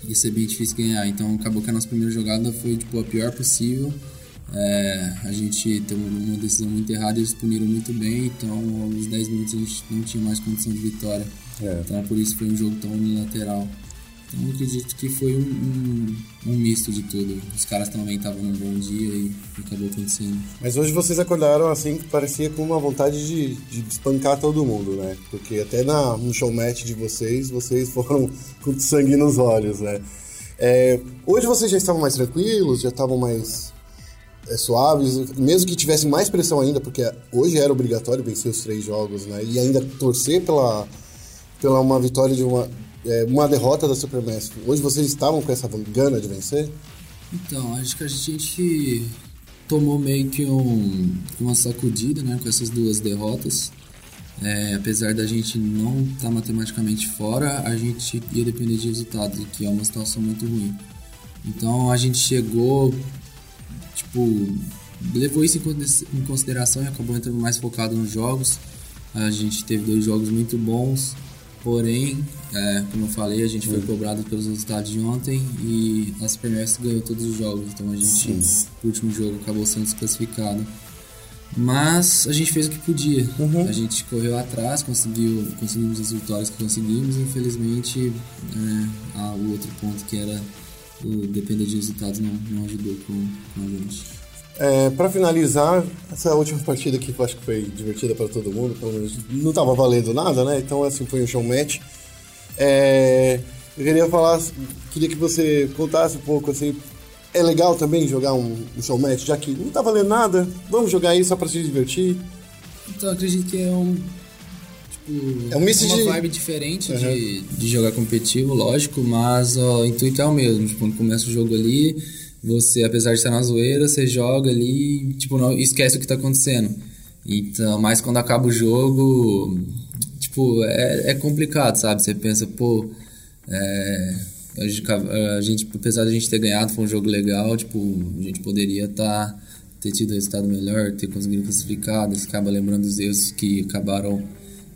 Ia ser bem difícil ganhar, então acabou que a nossa primeira jogada foi tipo, a pior possível. É, a gente teve uma decisão muito errada e eles puniram muito bem, então aos 10 minutos a gente não tinha mais condição de vitória. É. Então por isso foi um jogo tão unilateral. Então eu acredito que foi um, um, um misto de tudo. Os caras também estavam num bom dia e acabou acontecendo. Mas hoje vocês acordaram assim que parecia com uma vontade de, de espancar todo mundo, né? Porque até na, no show match de vocês, vocês foram *laughs* com sangue nos olhos, né? É, hoje vocês já estavam mais tranquilos, já estavam mais é, suaves, mesmo que tivesse mais pressão ainda, porque hoje era obrigatório vencer os três jogos, né? E ainda torcer pela, pela uma vitória de uma, é, uma derrota da Supermassive. Hoje vocês estavam com essa gana de vencer? Então, acho que a gente tomou meio que um, uma sacudida né, com essas duas derrotas. É, apesar da gente não estar matematicamente fora, a gente ia depender de resultados, que é uma situação muito ruim. Então a gente chegou, tipo, levou isso em consideração e acabou entrando mais focado nos jogos. A gente teve dois jogos muito bons, porém, é, como eu falei, a gente foi cobrado pelos resultados de ontem e a Supermassive ganhou todos os jogos, então a gente, no último jogo, acabou sendo desclassificado. Mas a gente fez o que podia. A gente correu atrás, conseguiu, conseguimos as vitórias que conseguimos. Infelizmente, é, o outro ponto que era o depender de resultados não, não ajudou com, com a gente. É, para finalizar, essa última partida aqui que eu acho que foi divertida para todo mundo, pelo menos não tava valendo nada, né? Então assim foi um show match. É, eu queria falar, queria que você contasse um pouco assim. É legal também jogar um, um show match, já que não tá valendo nada. Vamos jogar aí só para se divertir. Então eu acredito que é um. Tipo, É um misto uma de- vibe diferente de, de jogar competitivo, lógico, mas ó, o intuito é o mesmo. Tipo, quando começa o jogo ali, você, apesar de estar na zoeira, você joga ali e tipo, não esquece o que tá acontecendo. Então, mas quando acaba o jogo, tipo, é, é complicado, sabe? Você pensa, pô, é, a, gente, a gente, apesar de a gente ter ganhado, foi um jogo legal, tipo, a gente poderia estar ter tido resultado melhor, ter conseguido classificar, você acaba lembrando dos erros que acabaram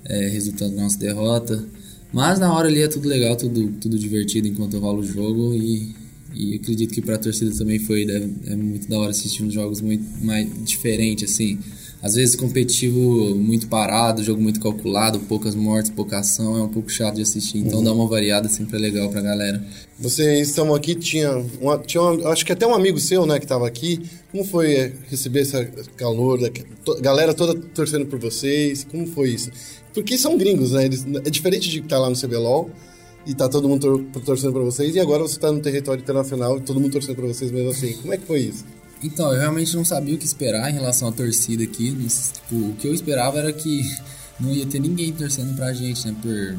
é, resultando na nossa derrota. Mas na hora ali é tudo legal, tudo, tudo divertido enquanto rola o jogo e, e acredito que pra torcida também foi é muito da hora assistir uns jogos muito mais diferentes, assim. Às vezes competitivo muito parado, jogo muito calculado, poucas mortes, pouca ação, é um pouco chato de assistir. Então dá uma variada sempre é legal pra galera. Vocês estão aqui, tinha, uma, tinha uma- acho que até um amigo seu, né, que estava aqui. Como foi é, receber esse calor, da to- galera toda torcendo por vocês? Como foi isso? Porque são gringos, né? Eles, é diferente de estar lá no CBLOL e tá todo mundo tor- torcendo por vocês e agora você tá no território internacional e todo mundo torcendo por vocês mesmo assim. Como é que foi isso? Então, eu realmente não sabia o que esperar em relação à torcida aqui. Tipo, o que eu esperava era que *laughs* não ia ter ninguém torcendo pra gente, né? Por,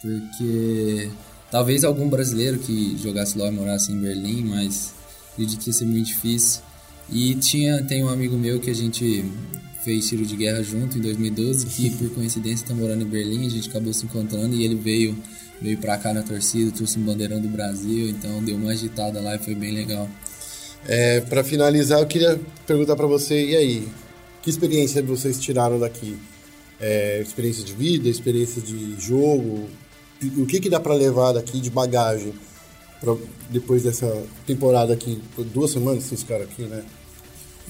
porque talvez algum brasileiro que jogasse LoL e morasse em Berlim, mas acredito que ia ser muito difícil. E tinha, tem um amigo meu que a gente fez tiro de guerra junto em 2012, que por coincidência tá morando em Berlim, a gente acabou se encontrando e ele veio veio pra cá na torcida, trouxe um bandeirão do Brasil, então deu uma agitada lá e foi bem legal. É, para finalizar, eu queria perguntar para você, e aí? Que experiência vocês tiraram daqui? É, experiência de vida, experiência de jogo? O que, que dá para levar daqui de bagagem pra, depois dessa temporada aqui? Duas semanas vocês ficaram aqui, né?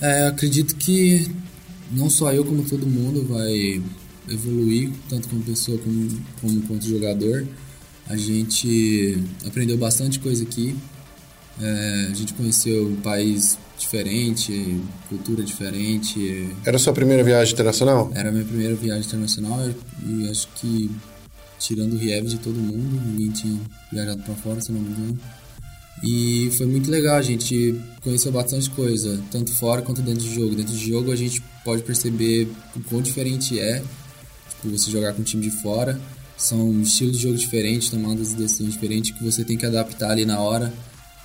É, acredito que não só eu, como todo mundo vai evoluir, tanto como pessoa como, como quanto jogador. A gente aprendeu bastante coisa aqui. É, a gente conheceu um país diferente, cultura diferente. Era a sua primeira viagem internacional? Era a minha primeira viagem internacional e acho que, tirando o Riev de todo mundo, ninguém tinha viajado para fora, se não me engano. E foi muito legal, a gente conheceu bastante coisa, tanto fora quanto dentro do jogo. Dentro do jogo a gente pode perceber o quão diferente é tipo, você jogar com um time de fora. São estilos de jogo diferentes, tomadas de decisões diferentes que você tem que adaptar ali na hora.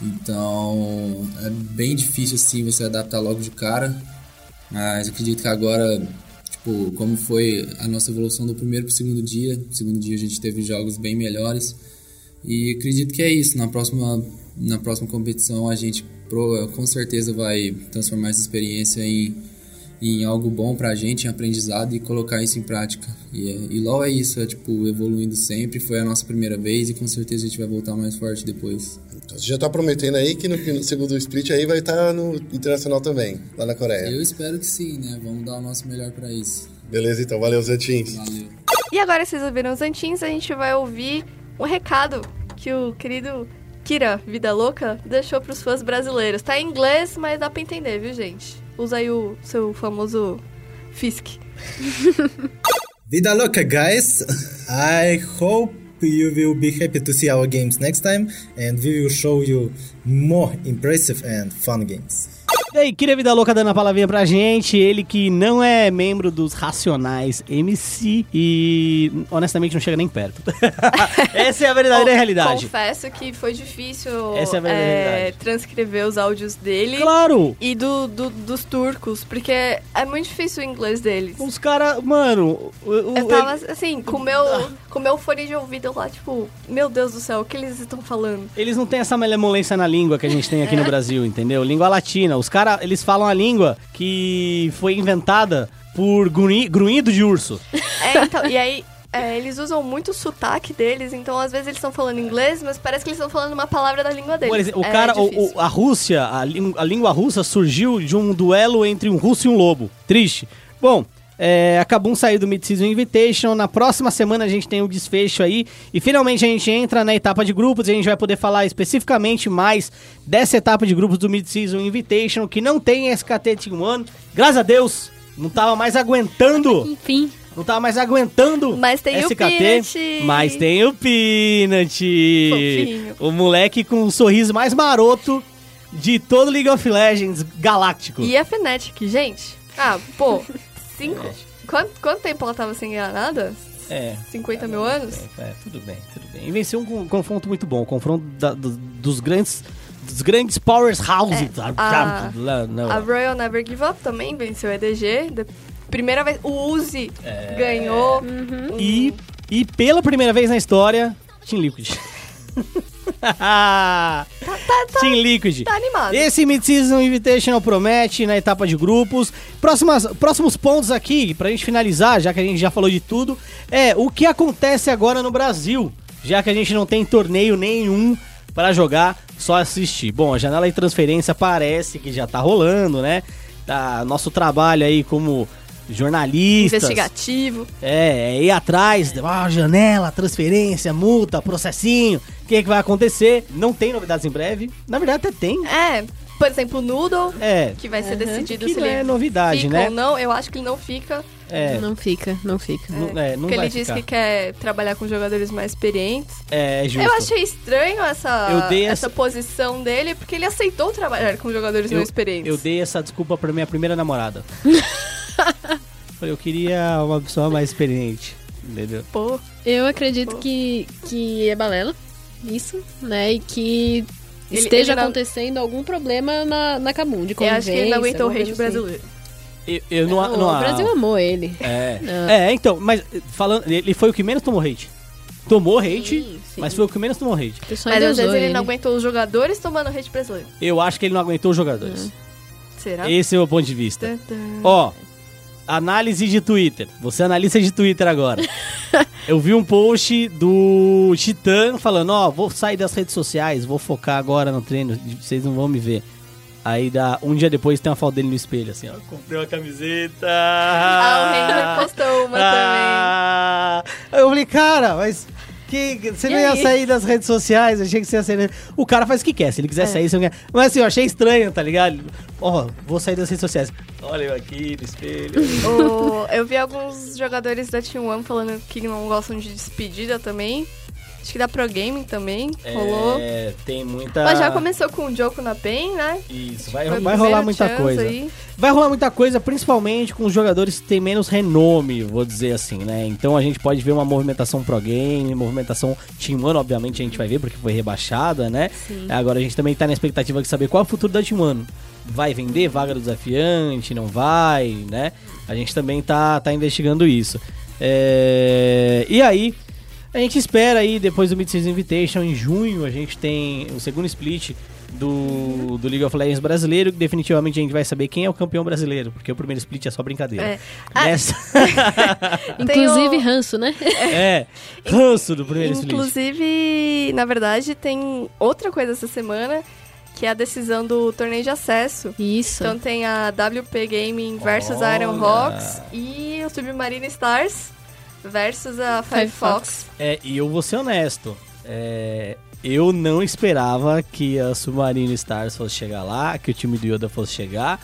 Então é bem difícil assim você adaptar logo de cara. Mas acredito que agora, tipo, como foi a nossa evolução do primeiro pro segundo dia. No segundo dia a gente teve jogos bem melhores. E acredito que é isso. Na próxima, na próxima competição a gente com certeza vai transformar essa experiência em, em algo bom pra gente, em aprendizado e colocar isso em prática. E, é, e LoL é isso, é tipo, evoluindo sempre. Foi a nossa primeira vez e com certeza a gente vai voltar mais forte depois. Então, você já tá prometendo aí que no, no segundo split aí vai estar no Internacional também, lá na Coreia. Eu espero que sim, né? Vamos dar o nosso melhor pra isso. Beleza, então. Valeu, Zetins. Valeu. E agora, vocês ouviram os antins, a gente vai ouvir um recado que o querido Kira Vida Louca deixou pros fãs brasileiros. Tá em inglês, mas dá pra entender, viu, gente? Usa aí o seu famoso Fisk. *laughs* Vida louca, guys! I hope you will be happy to see our games next time, and we will show you more impressive and fun games. E aí, queria Vida Louca dando a palavrinha pra gente. Ele que não é membro dos Racionais MC e honestamente não chega nem perto. *laughs* Essa é a verdadeira realidade. Confesso que foi difícil Essa é a verdadeira é, realidade. transcrever os áudios dele. Claro! E do, do- dos turcos, porque é muito difícil o inglês deles. Os caras, mano. o- o- Eu tava ele- assim, com o meu, *laughs* com meu fone de ouvido lá, tipo, meu Deus do céu, o que eles estão falando? Eles não têm essa malemolência na língua que a gente tem aqui no Brasil, entendeu? Língua latina. Os caras, eles falam a língua que foi inventada por grunhi- grunhido de urso. É, então, e aí. é, eles usam muito o sotaque deles, então às vezes eles estão falando inglês, mas parece que eles estão falando uma palavra da língua deles. Por exemplo, o É cara, o- o- a Rússia, a, a língua russa surgiu de um duelo entre um russo e um lobo. Triste. Bom, é, acabou um sair do Mid-Season Invitation. Na próxima semana a gente tem o desfecho aí. E finalmente a gente entra na etapa de grupos e a gente vai poder falar especificamente mais dessa etapa de grupos do Mid-Season Invitation, que não tem SKT Team One. Graças a Deus, não tava mais aguentando. Enfim. Não tava mais aguentando Mas tem o SKT, Peanut. Mas tem o Peanut. Fofinho. O moleque com o sorriso mais maroto de todo League of Legends galáctico. E a Fnatic, gente? Ah, pô, *laughs* cinco. Quanto, quanto tempo ela tava sem ganhar nada? É. 50 mil anos? É, é, tudo bem, tudo bem. E venceu um con- confronto muito bom. um confronto da- do- dos grandes dos grandes powerhouses. É, a-. A Royal Never Give Up também venceu o EDG. Da primeira vez, o Uzi É. ganhou. E, e pela primeira vez na história, Team Liquid. *laughs* *laughs* Team Liquid. Tá animado. Esse Mid-Season Invitational promete na etapa de grupos. Próximas, próximos pontos aqui, pra gente finalizar, já que a gente já falou de tudo, é o que acontece agora no Brasil, já que a gente não tem torneio nenhum para jogar, só assistir. Bom, a janela de transferência parece que já tá rolando, né? Tá, nosso trabalho aí como jornalistas. Investigativo. É, é ir atrás, ah, janela, transferência, multa, processinho. O que, é que vai acontecer? Não tem novidades em breve. Na verdade, até tem. É, por exemplo, o Noodle, É, que vai ser decidido Que se ele é novidade, fica né? ou não. Eu acho que ele não fica. é, Não fica, não fica. não, é, não porque vai ele disse ficar. que quer trabalhar com jogadores mais experientes. É, é justo. Eu achei estranho essa, Eu dei essa essa- posição dele, porque ele aceitou trabalhar com jogadores não experientes. eu dei essa desculpa pra minha primeira namorada. *laughs* *laughs* Falei, eu queria uma pessoa mais experiente. Entendeu? Pô, Eu acredito que, que é balela, isso, né? E que Ele- esteja ele não- acontecendo algum problema na, na Kabum, de eu convivência. acho que ele não aguentou o hate assim. brasileiro. Eu, eu não, Não, não, o Brasil amou ele. É. Não. é, então, mas falando, ele foi o que menos tomou hate. Tomou hate, Sim, sim. mas foi o que menos tomou hate. Mas às vezes ele não aguentou os jogadores tomando hate brasileiro. Eu acho que ele não aguentou os jogadores. Será? Esse é o meu ponto de vista. Tan, tan. Ó, análise de Twitter. Você é analista de Twitter agora. *laughs* Eu vi um post do Titã falando, ó, vou sair das redes sociais, vou focar agora no treino, vocês não vão me ver. Aí dá um dia depois tem uma foto dele no espelho, assim, ó. Comprei uma camiseta. Ah, o Ranger postou uma Ah, Eu falei, cara, mas que, você E não ia aí? sair das redes sociais, achei que você ia sair. O cara faz o que quer, se ele quiser sair, você não quer. Mas assim, eu achei estranho, tá ligado? Ó, vou sair das redes sociais. Olha eu aqui no espelho. *laughs* O- eu vi alguns jogadores da Team One falando que não gostam de despedida também. Acho que da Pro Gaming também rolou. É, tem muita. Mas já começou com o Joko na PEN, né? Isso, vai, vai rolar muita coisa. aí. Vai rolar muita coisa, principalmente com os jogadores que têm menos renome, vou dizer assim, né? Então a gente pode ver uma movimentação pro game, movimentação Team One, obviamente a gente vai ver porque foi rebaixada, né? Agora a gente também tá na expectativa de saber qual é o futuro da Team One. vai vender vaga do desafiante, não vai, né? A gente também tá, tá investigando isso. É, E aí, a gente espera aí, depois do Mid-Season Invitation, em junho, a gente tem o segundo split do, do League of Legends brasileiro, que definitivamente a gente vai saber quem é o campeão brasileiro, porque o primeiro split é só brincadeira. É. Ah, Nessa... *laughs* Inclusive o- ranço, né? é, ranço do primeiro split. Inclusive, na verdade, tem outra coisa essa semana, que é a decisão do torneio de acesso. Isso. Então tem a WP Gaming versus a Iron Olha. Hawks e o Submarine Stars versus a Five, Five Fox. Fox. É, e eu vou ser honesto. é, eu não esperava que a Submarine Stars fosse chegar lá, que o time do Yoda fosse chegar.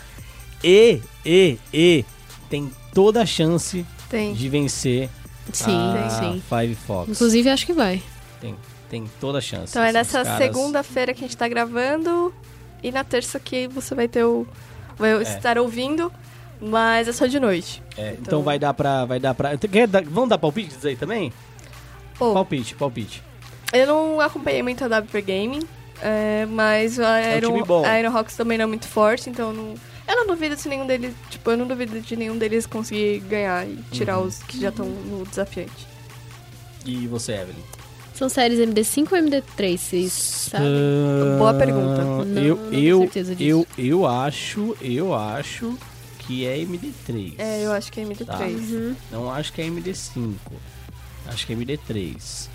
E, e, e, tem toda a chance Tem. de vencer Sim, a sim. Five Fox. Inclusive, acho que vai. Tem, tem toda a chance. Então é nessa caras- segunda-feira que a gente tá gravando e na terça que você vai ter o. Vai estar ouvindo, mas é só de noite. É, então, Então- vai dar pra. Vai dar pra quer dar- vamos dar palpites aí também? Pô, Palpite, palpite. eu não acompanhei muito a WP Gaming, é, mas a É um Iron, bom. a Iron Hawks também não é muito forte, então eu não, eu não duvido se nenhum deles. Tipo, eu não duvido de nenhum deles conseguir ganhar e tirar Uhum. os que já estão no desafiante. E você, Evelyn? São séries MD5 ou MD3, vocês sabem? Boa pergunta. Não, eu, não tenho eu, certeza disso. eu, eu acho, eu acho que é MD3. É, eu acho que é MD3. Tá. Uhum. Não acho que é MD5. Acho que é MD3.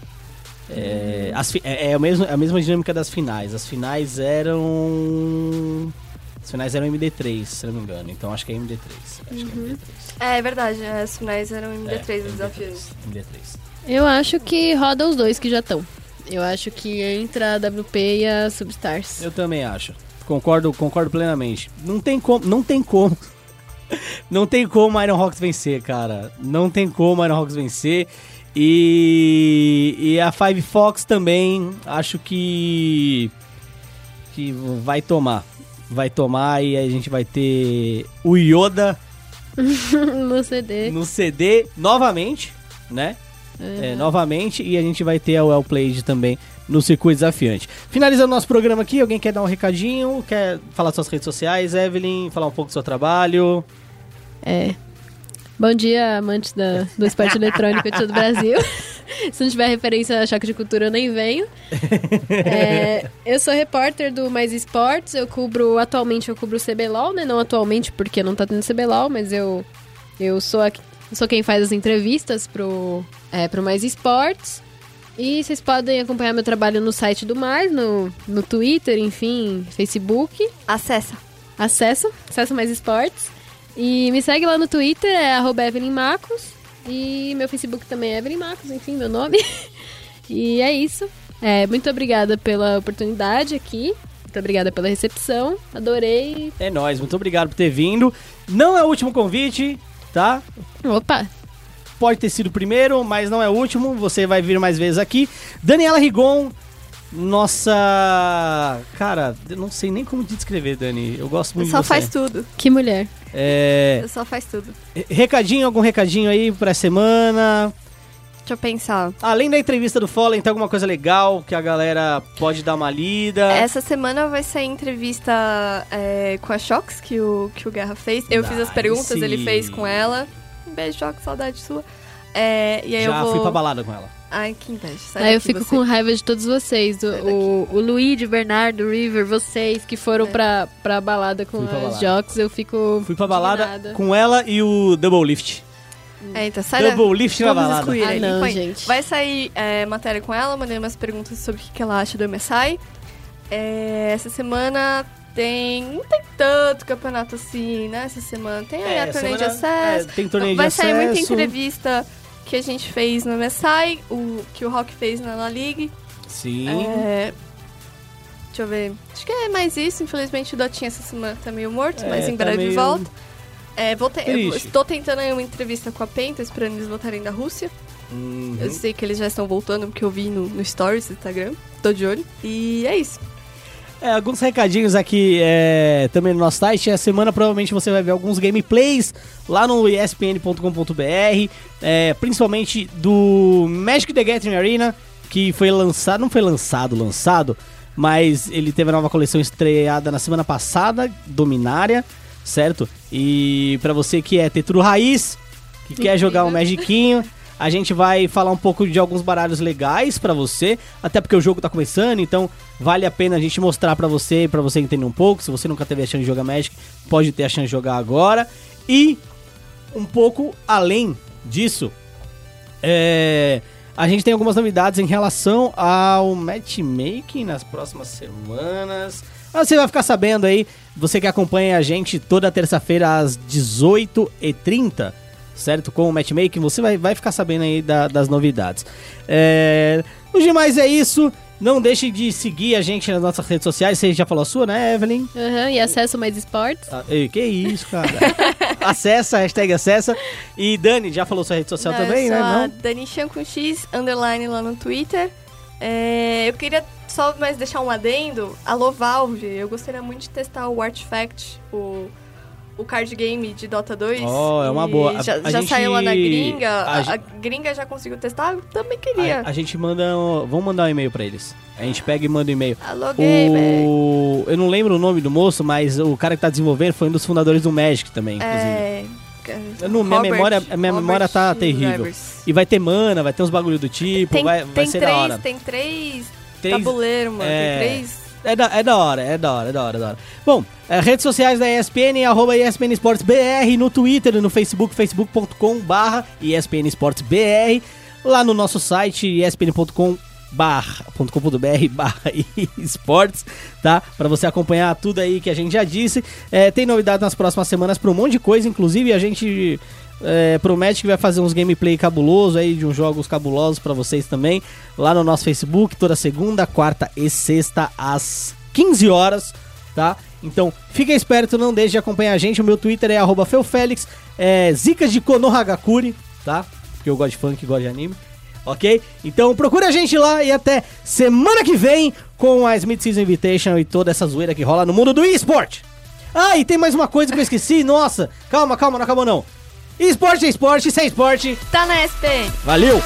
É, as fi- é, é a, mesma, a mesma dinâmica das finais. As finais eram. As finais eram MD3, se não me engano. Então acho que é MD3. Acho que é MD3. É, é verdade, as finais eram MD3 É, os desafios. MD3. Eu acho que roda os dois que já estão. Eu acho que entra a WP e a Substars. Eu também acho. Concordo, concordo plenamente. Não tem como, não tem como. Não tem como a Iron Hawks vencer, cara. Não tem como a Iron Hawks vencer. E, e a Five Fox também, acho que que vai tomar. Vai tomar e a gente vai ter o Yoda *laughs* no CD. no CD novamente, né? É, novamente, e a gente vai ter a Well Played também no circuito desafiante. Finalizando nosso programa aqui, alguém quer dar um recadinho? Quer falar suas redes sociais, Evelyn? Falar um pouco do seu trabalho? É. Bom dia, amantes da, do esporte eletrônico de todo o Brasil. *laughs* Se não tiver referência a choque de cultura, eu nem venho. *laughs* É, eu sou repórter do Mais Esportes. Eu cubro, atualmente, eu cubro o CBLOL, né? Não atualmente, porque não tá tendo CBLOL, mas eu, eu sou, a, sou quem faz as entrevistas pro, é, pro Mais Esportes. E vocês podem acompanhar meu trabalho no site do Mais, no, no Twitter, enfim, Facebook. Acessa. Acessa, acessa Mais Esportes. E me segue lá no Twitter, é arroba Evelyn Marcos. E meu Facebook também é Evelyn Marcos, enfim, meu nome. *laughs* e é isso. É, muito obrigada pela oportunidade aqui. Muito obrigada pela recepção. Adorei. É nóis, muito obrigado por ter vindo. Não é o último convite, tá? Opa! Pode ter sido o primeiro, mas não é o último. Você vai vir mais vezes aqui. Daniela Rigon, nossa. Cara, eu não sei nem como te descrever, Dani. Eu gosto muito Só de você. faz tudo. Que mulher. É, Só faz tudo. recadinho, algum recadinho aí pra semana? Deixa eu pensar. Além da entrevista do Fallen, tem alguma coisa legal que a galera pode dar uma lida? Essa semana vai sair entrevista é, com a Shox, que o, que o Guerra fez. Eu fiz as perguntas, ele fez com ela. Um beijo, Shox, saudade sua. É, e aí Já eu vou... fui pra balada com ela. Ai, que inveja. Sai Aí eu fico você. com raiva de todos vocês. daqui. o, o Luigi, Bernardo, River, vocês que foram pra, pra balada com pra as balada. Jocks. Eu fico. Fui pra balada indignada. com ela e o Double Lift. É, então sai da- Double Lift na balada. Ah, não, Põe. gente. Vai sair é, matéria com ela, mandei umas perguntas sobre o que que ela acha do MSI. É, essa semana tem. Não tem tanto campeonato assim, né? Essa semana tem aí É, a torneio de semana- acesso. é, tem torneio Vai de sair muita entrevista que a gente fez no MSI, o que o Rock fez na La League. Sim. É, deixa eu ver. Acho que é mais isso. Infelizmente o Dotinha essa semana tá meio morto, É, mas em tá breve meio volta. É, vou triste. estou tentando aí uma entrevista com a PEN, tô esperando eles voltarem da Rússia. Uhum. Eu sei que eles já estão voltando, porque eu vi no, no Stories do Instagram. Tô de olho. E é isso. É, alguns recadinhos aqui é, também no nosso site. Essa semana provavelmente você vai ver alguns gameplays lá no espn.com.br, é, principalmente do Magic the Gathering Arena, que foi lançado, não foi lançado, lançado, mas ele teve a nova coleção estreada na semana passada, Dominária, certo? E pra você que é Tetru Raiz, que quer jogar um Magiquinho, *laughs* a gente vai falar um pouco de alguns baralhos legais pra você, até porque o jogo tá começando, então vale a pena a gente mostrar pra você, pra você entender um pouco. Se você nunca teve a chance de jogar Magic, pode ter a chance de jogar agora. E um pouco além disso, é, a gente tem algumas novidades em relação ao matchmaking nas próximas semanas. Ah, Você vai ficar sabendo aí, você que acompanha a gente toda terça-feira às 18h30, certo? Com o matchmaking, você vai, vai ficar sabendo aí da- das novidades. É, os demais é isso. Não deixe de seguir a gente nas nossas redes sociais. Você já falou a sua, né, Evelyn? Aham, e acesso mais esportes. Ah, ei, que isso, cara. *laughs* acessa, hashtag acessa. E Dani, já falou sua rede social Não, também, né? Não? Dani Chan com X, underline lá no Twitter. É, eu queria só mais deixar um adendo. Alô, Valve, eu gostaria muito de testar o Artifact, o, o card game de Dota 2. Oh, é uma boa. A- Já, a já gente- saiu lá na gringa. a A, gringa já conseguiu testar? Eu também queria. A, gente manda. um- Vamos mandar um e-mail pra eles. A gente pega e manda um e-mail. Alô. O, eu não lembro o nome do moço, mas o cara que tá desenvolvendo foi um dos fundadores do Magic também, inclusive. É. Não- minha Robert- memória, minha Robert memória tá terrível. Rivers. E vai ter mana, vai ter uns bagulho do tipo, Tem, vai, vai tem ser três, da hora. tem três, Três- tabuleiro, mano. é. Tem três. É da, é da hora, é da hora, é da hora, é da hora. Bom, é, redes sociais da ESPN, arroba ESPN Esportes BR, no Twitter e no Facebook, facebook.com barra ESPN Esportes BR, lá no nosso site, espn.com barra, .com.br barra *laughs* esportes, tá? Pra você acompanhar tudo aí que a gente já disse. É, tem novidade nas próximas semanas pra um monte de coisa, inclusive a gente é, promete que vai fazer uns gameplay cabuloso aí de uns jogos cabulosos pra vocês também lá no nosso Facebook toda segunda, quarta e sexta às 15 horas, tá? Então, fica esperto, não deixe de acompanhar a gente. O meu Twitter é arroba Felix, é Zicas de Konohagakure, tá? Porque eu gosto de funk, gosto de anime. Ok? Então procura a gente lá e até semana que vem com a Smith Season Invitation e toda essa zoeira que rola no mundo do esporte. Ah, e tem mais uma coisa que eu esqueci. Nossa, calma, calma, não acabou não. Esporte é esporte, é esporte. Tá na SPN. Valeu!